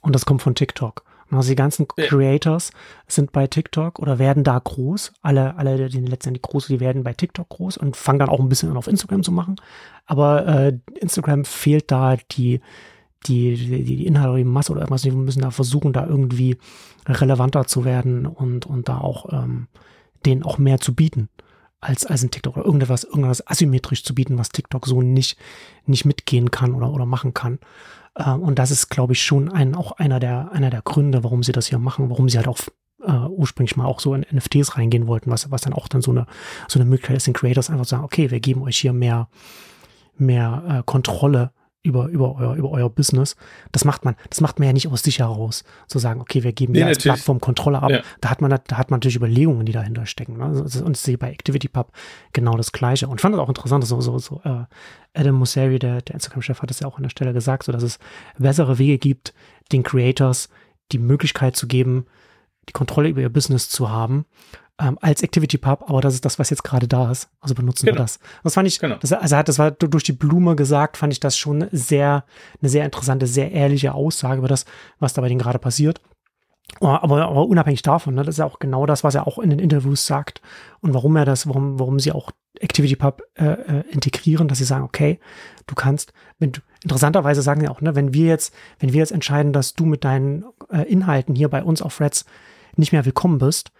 Und das kommt von TikTok. Also die ganzen Creators sind bei TikTok oder werden da groß. Alle, alle, die letztendlich groß, die werden bei TikTok groß und fangen dann auch ein bisschen an auf Instagram zu machen. Aber äh, Instagram fehlt da die, die, die, die Inhalte oder die Masse oder irgendwas. Die müssen da versuchen, da irgendwie relevanter zu werden und, und da auch ähm, denen auch mehr zu bieten als, als ein TikTok oder irgendetwas, irgendwas asymmetrisch zu bieten, was TikTok so nicht, nicht mitgehen kann oder, oder machen kann. Äh, und das ist, glaube ich, schon ein, auch einer der, einer der Gründe, warum sie das hier machen, warum sie halt auch äh, ursprünglich mal auch so in NFTs reingehen wollten, was, was dann auch dann so eine, so eine Möglichkeit ist, den Creators einfach zu sagen, okay, wir geben euch hier mehr, mehr äh, Kontrolle über, über, euer, über euer Business. Das macht man, das macht man ja nicht aus sich heraus, zu sagen, okay, wir geben nee, als Plattform Kontrolle ab. Ja. Da hat man, da hat man natürlich Überlegungen, die dahinter stecken. Ne? Also, und ich sehe bei ActivityPub genau das Gleiche. Und ich fand es auch interessant, so, so, so äh, Adam Mosseri, der, der Instagram-Chef, hat es ja auch an der Stelle gesagt, so dass es bessere Wege gibt, den Creators die Möglichkeit zu geben, die Kontrolle über ihr Business zu haben, ähm, als Activity Pub, aber das ist das, was jetzt gerade da ist. Also benutzen genau. wir das. Das fand ich, genau. das, also hat, das war durch die Blume gesagt, fand ich das schon sehr, eine sehr interessante, sehr ehrliche Aussage über das, was da bei denen gerade passiert. Oh, aber, aber unabhängig davon, ne, das ist ja auch genau das, was er auch in den Interviews sagt und warum er das, warum, warum sie auch ActivityPub äh, äh, integrieren, dass sie sagen, okay, du kannst, wenn du, interessanterweise sagen sie auch, ne, wenn wir jetzt, wenn wir jetzt entscheiden, dass du mit deinen äh, Inhalten hier bei uns auf Threads nicht mehr willkommen bist,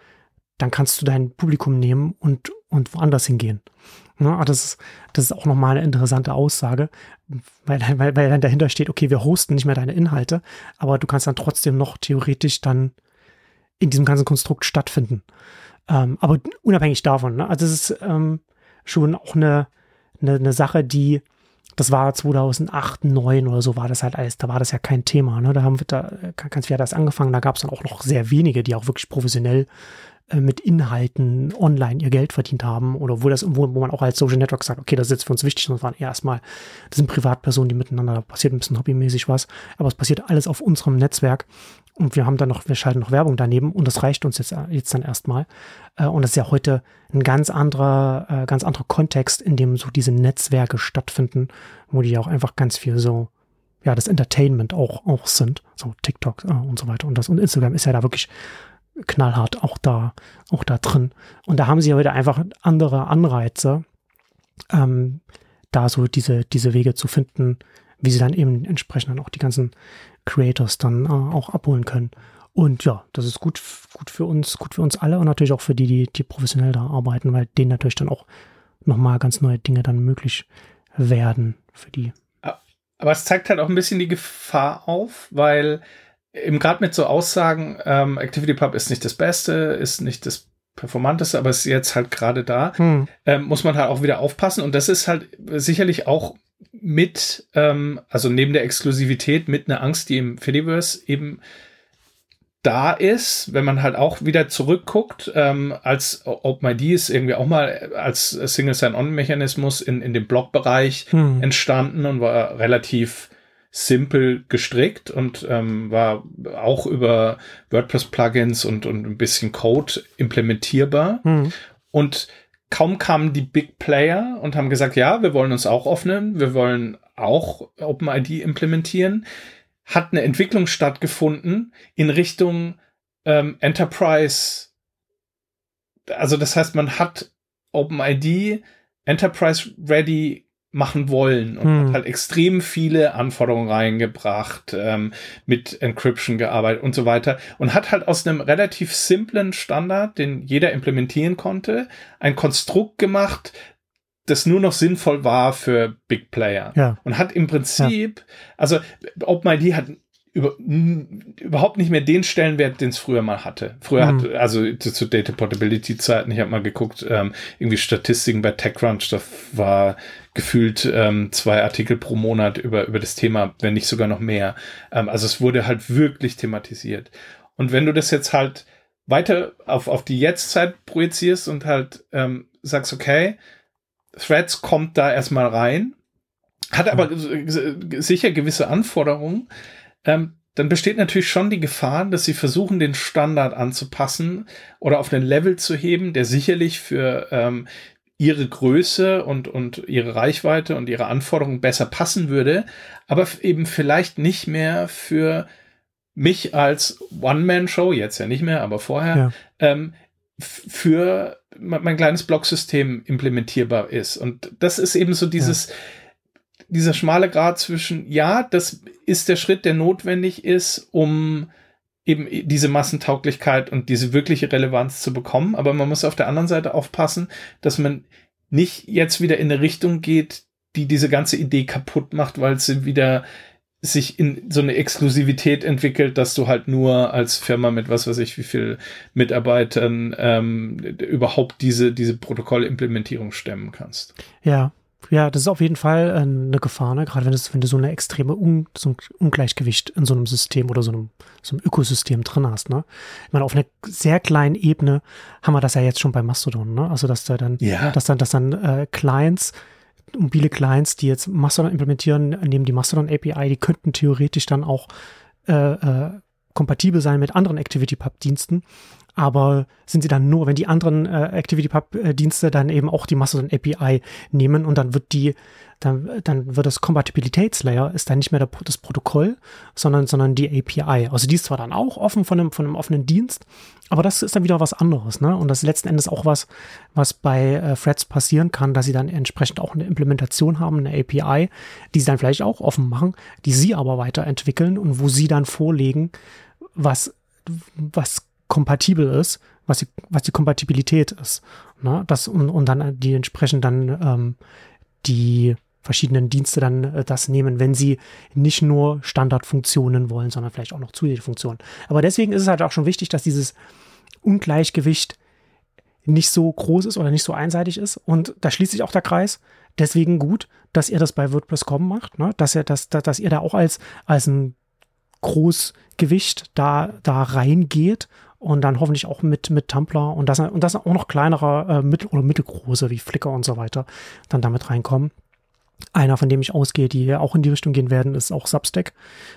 dann kannst du dein Publikum nehmen und, und woanders hingehen. Ja, ne, das, ist, das ist auch nochmal eine interessante Aussage, weil, weil, weil dann dahinter steht, okay, wir hosten nicht mehr deine Inhalte, aber du kannst dann trotzdem noch theoretisch dann in diesem ganzen Konstrukt stattfinden. Ähm, aber unabhängig davon, ne? also das ist ähm, schon auch eine, eine, eine Sache, die, das war 2008, 2009 oder so war das halt alles, da war das ja kein Thema. Ne? Da haben wir da ganz viel das angefangen, da gab es dann auch noch sehr wenige, die auch wirklich professionell mit Inhalten online ihr Geld verdient haben oder wo das, wo, man auch als Social Network sagt, okay, das ist jetzt für uns wichtig und das waren eher erstmal, das sind Privatpersonen, die miteinander, da passiert ein bisschen hobbymäßig was, aber es passiert alles auf unserem Netzwerk und wir haben dann noch, wir schalten noch Werbung daneben und das reicht uns jetzt, jetzt dann erstmal. Äh, und das ist ja heute ein ganz anderer, äh, ganz anderer Kontext, in dem so diese Netzwerke stattfinden, wo die ja auch einfach ganz viel so, ja, das Entertainment auch, auch sind, so TikTok und so weiter und das und Instagram ist ja da wirklich knallhart auch da, auch da drin. Und da haben sie heute einfach andere Anreize, ähm, da so diese, diese Wege zu finden, wie sie dann eben entsprechend dann auch die ganzen Creators dann äh, auch abholen können. Und ja, das ist gut, gut für uns, gut für uns alle und natürlich auch für die, die, die professionell da arbeiten, weil denen natürlich dann auch nochmal ganz neue Dinge dann möglich werden für die. Aber es zeigt halt auch ein bisschen die Gefahr auf, weil eben gerade mit so Aussagen, ähm, ActivityPub ist nicht das Beste, ist nicht das performanteste, aber ist jetzt halt gerade da, hm. ähm, muss man halt auch wieder aufpassen. Und das ist halt sicherlich auch mit, ähm, also neben der Exklusivität, mit einer Angst, die im Fediverse eben da ist, wenn man halt auch wieder zurückguckt, ähm, als OpenID ist irgendwie auch mal als Single Sign-On-Mechanismus in, in dem Blog-Bereich hm. entstanden und war relativ simpel gestrickt und ähm, war auch über WordPress-Plugins und, und ein bisschen Code implementierbar. Mhm. Und kaum kamen die Big Player und haben gesagt, ja, wir wollen uns auch öffnen, wir wollen auch OpenID implementieren, hat eine Entwicklung stattgefunden in Richtung ähm, Enterprise. Also das heißt, man hat OpenID Enterprise Ready machen wollen und hm. hat halt extrem viele Anforderungen reingebracht, ähm, mit Encryption gearbeitet und so weiter und hat halt aus einem relativ simplen Standard, den jeder implementieren konnte, ein Konstrukt gemacht, das nur noch sinnvoll war für Big Player. Ja. Und hat im Prinzip, ja. also OpenID hat über, überhaupt nicht mehr den Stellenwert, den es früher mal hatte. Früher mhm. hat, also zu, zu Data Portability Zeiten, ich habe mal geguckt, ähm, irgendwie Statistiken bei TechCrunch, da war gefühlt ähm, zwei Artikel pro Monat über, über das Thema, wenn nicht sogar noch mehr. Ähm, also es wurde halt wirklich thematisiert. Und wenn du das jetzt halt weiter auf, auf die Jetztzeit projizierst und halt ähm, sagst, okay, Threads kommt da erstmal rein, hat aber mhm. sicher gewisse Anforderungen, ähm, dann besteht natürlich schon die Gefahr, dass sie versuchen, den Standard anzupassen oder auf einen Level zu heben, der sicherlich für ähm, ihre Größe und, und ihre Reichweite und ihre Anforderungen besser passen würde, aber eben vielleicht nicht mehr für mich als One-Man-Show, jetzt ja nicht mehr, aber vorher, ja. ähm, für mein kleines Blocksystem implementierbar ist. Und das ist eben so dieses, ja dieser schmale Grad zwischen, ja, das ist der Schritt, der notwendig ist, um eben diese Massentauglichkeit und diese wirkliche Relevanz zu bekommen. Aber man muss auf der anderen Seite aufpassen, dass man nicht jetzt wieder in eine Richtung geht, die diese ganze Idee kaputt macht, weil sie wieder sich in so eine Exklusivität entwickelt, dass du halt nur als Firma mit was weiß ich wie viel Mitarbeitern ähm, überhaupt diese diese Protokollimplementierung stemmen kannst. Ja, ja, das ist auf jeden Fall äh, eine Gefahr, ne? gerade wenn, das, wenn du so eine extreme Un so ein Ungleichgewicht in so einem System oder so einem, so einem Ökosystem drin hast. Ne? Ich meine, auf einer sehr kleinen Ebene haben wir das ja jetzt schon bei Mastodon. Ne? Also, dass da dann, ja. dass dann, dass dann äh, Clients, mobile Clients, die jetzt Mastodon implementieren, nehmen die Mastodon API, die könnten theoretisch dann auch äh, äh, kompatibel sein mit anderen ActivityPub-Diensten. Aber sind sie dann nur, wenn die anderen äh, ActivityPub-Dienste dann eben auch die Mastodon API nehmen und dann wird die, dann, dann wird das Kompatibilitätslayer ist dann nicht mehr der, das Protokoll, sondern, sondern die API. Also die ist zwar dann auch offen von einem, von einem offenen Dienst, aber das ist dann wieder was anderes, ne? Und das ist letzten Endes auch was, was bei äh, Threads passieren kann, dass sie dann entsprechend auch eine Implementation haben, eine API, die sie dann vielleicht auch offen machen, die sie aber weiterentwickeln und wo sie dann vorlegen, was, was kompatibel ist, was die, was die Kompatibilität ist. Ne? Das, und, und dann die entsprechend dann ähm, die verschiedenen Dienste dann äh, das nehmen, wenn sie nicht nur Standardfunktionen wollen, sondern vielleicht auch noch zusätzliche Funktionen. Aber deswegen ist es halt auch schon wichtig, dass dieses Ungleichgewicht nicht so groß ist oder nicht so einseitig ist. Und da schließt sich auch der Kreis. Deswegen gut, dass ihr das bei WordPress.com macht, ne? dass, ihr, dass, dass ihr da auch als, als ein Großgewicht da, da reingeht und dann hoffentlich auch mit, mit Tumblr und das, und das auch noch kleinere äh, mittel- oder mittelgroße wie Flickr und so weiter dann damit reinkommen. Einer, von dem ich ausgehe, die auch in die Richtung gehen werden, ist auch Substack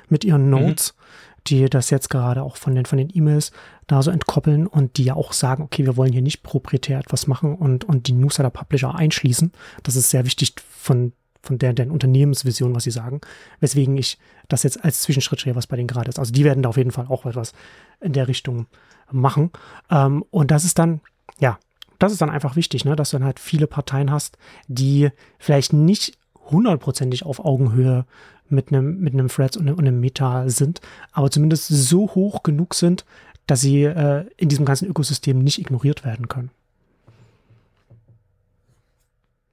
mit ihren mhm. Notes, mhm. die das jetzt gerade auch von den von den E-Mails da so entkoppeln und die ja auch sagen, okay, wir wollen hier nicht proprietär etwas machen und, und die Newsletter Publisher einschließen. Das ist sehr wichtig von von der, der Unternehmensvision, was sie sagen. Weswegen ich das jetzt als Zwischenschritt sehe, was bei denen gerade ist. Also die werden da auf jeden Fall auch etwas in der Richtung machen. Ähm, und das ist dann, ja, das ist dann einfach wichtig, ne, dass du dann halt viele Parteien hast, die vielleicht nicht hundertprozentig auf Augenhöhe mit einem, mit einem Threads und einem Meta sind, aber zumindest so hoch genug sind, dass sie äh, in diesem ganzen Ökosystem nicht ignoriert werden können.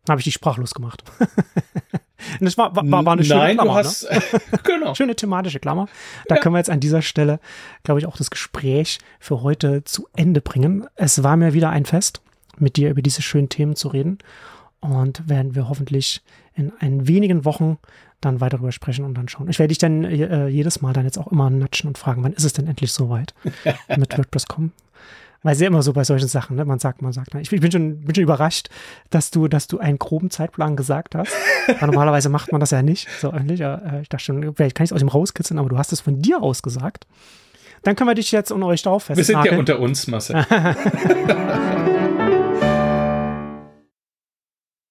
Habe ich dich sprachlos gemacht. das war, war, war eine schöne Nein, Klammer. Du hast, ne? genau. schöne thematische Klammer. Da ja. können wir jetzt an dieser Stelle, glaube ich, auch das Gespräch für heute zu Ende bringen. Es war mir wieder ein Fest, mit dir über diese schönen Themen zu reden. Und werden wir hoffentlich in ein wenigen Wochen dann weiter darüber sprechen und dann schauen. Ich werde dich dann äh, jedes Mal dann jetzt auch immer natschen und fragen, wann ist es denn endlich soweit mit WordPress.com? Weil sehr immer so bei solchen Sachen, ne? man sagt, man sagt, ne? ich bin schon, bin schon überrascht, dass du, dass du einen groben Zeitplan gesagt hast. Normalerweise macht man das ja nicht, so eigentlich. Äh, ich dachte schon, vielleicht kann ich es aus dem rauskitzeln, aber du hast es von dir aus gesagt. Dann können wir dich jetzt und euch darauf festhalten. Wir sind ja unter uns, Marcel.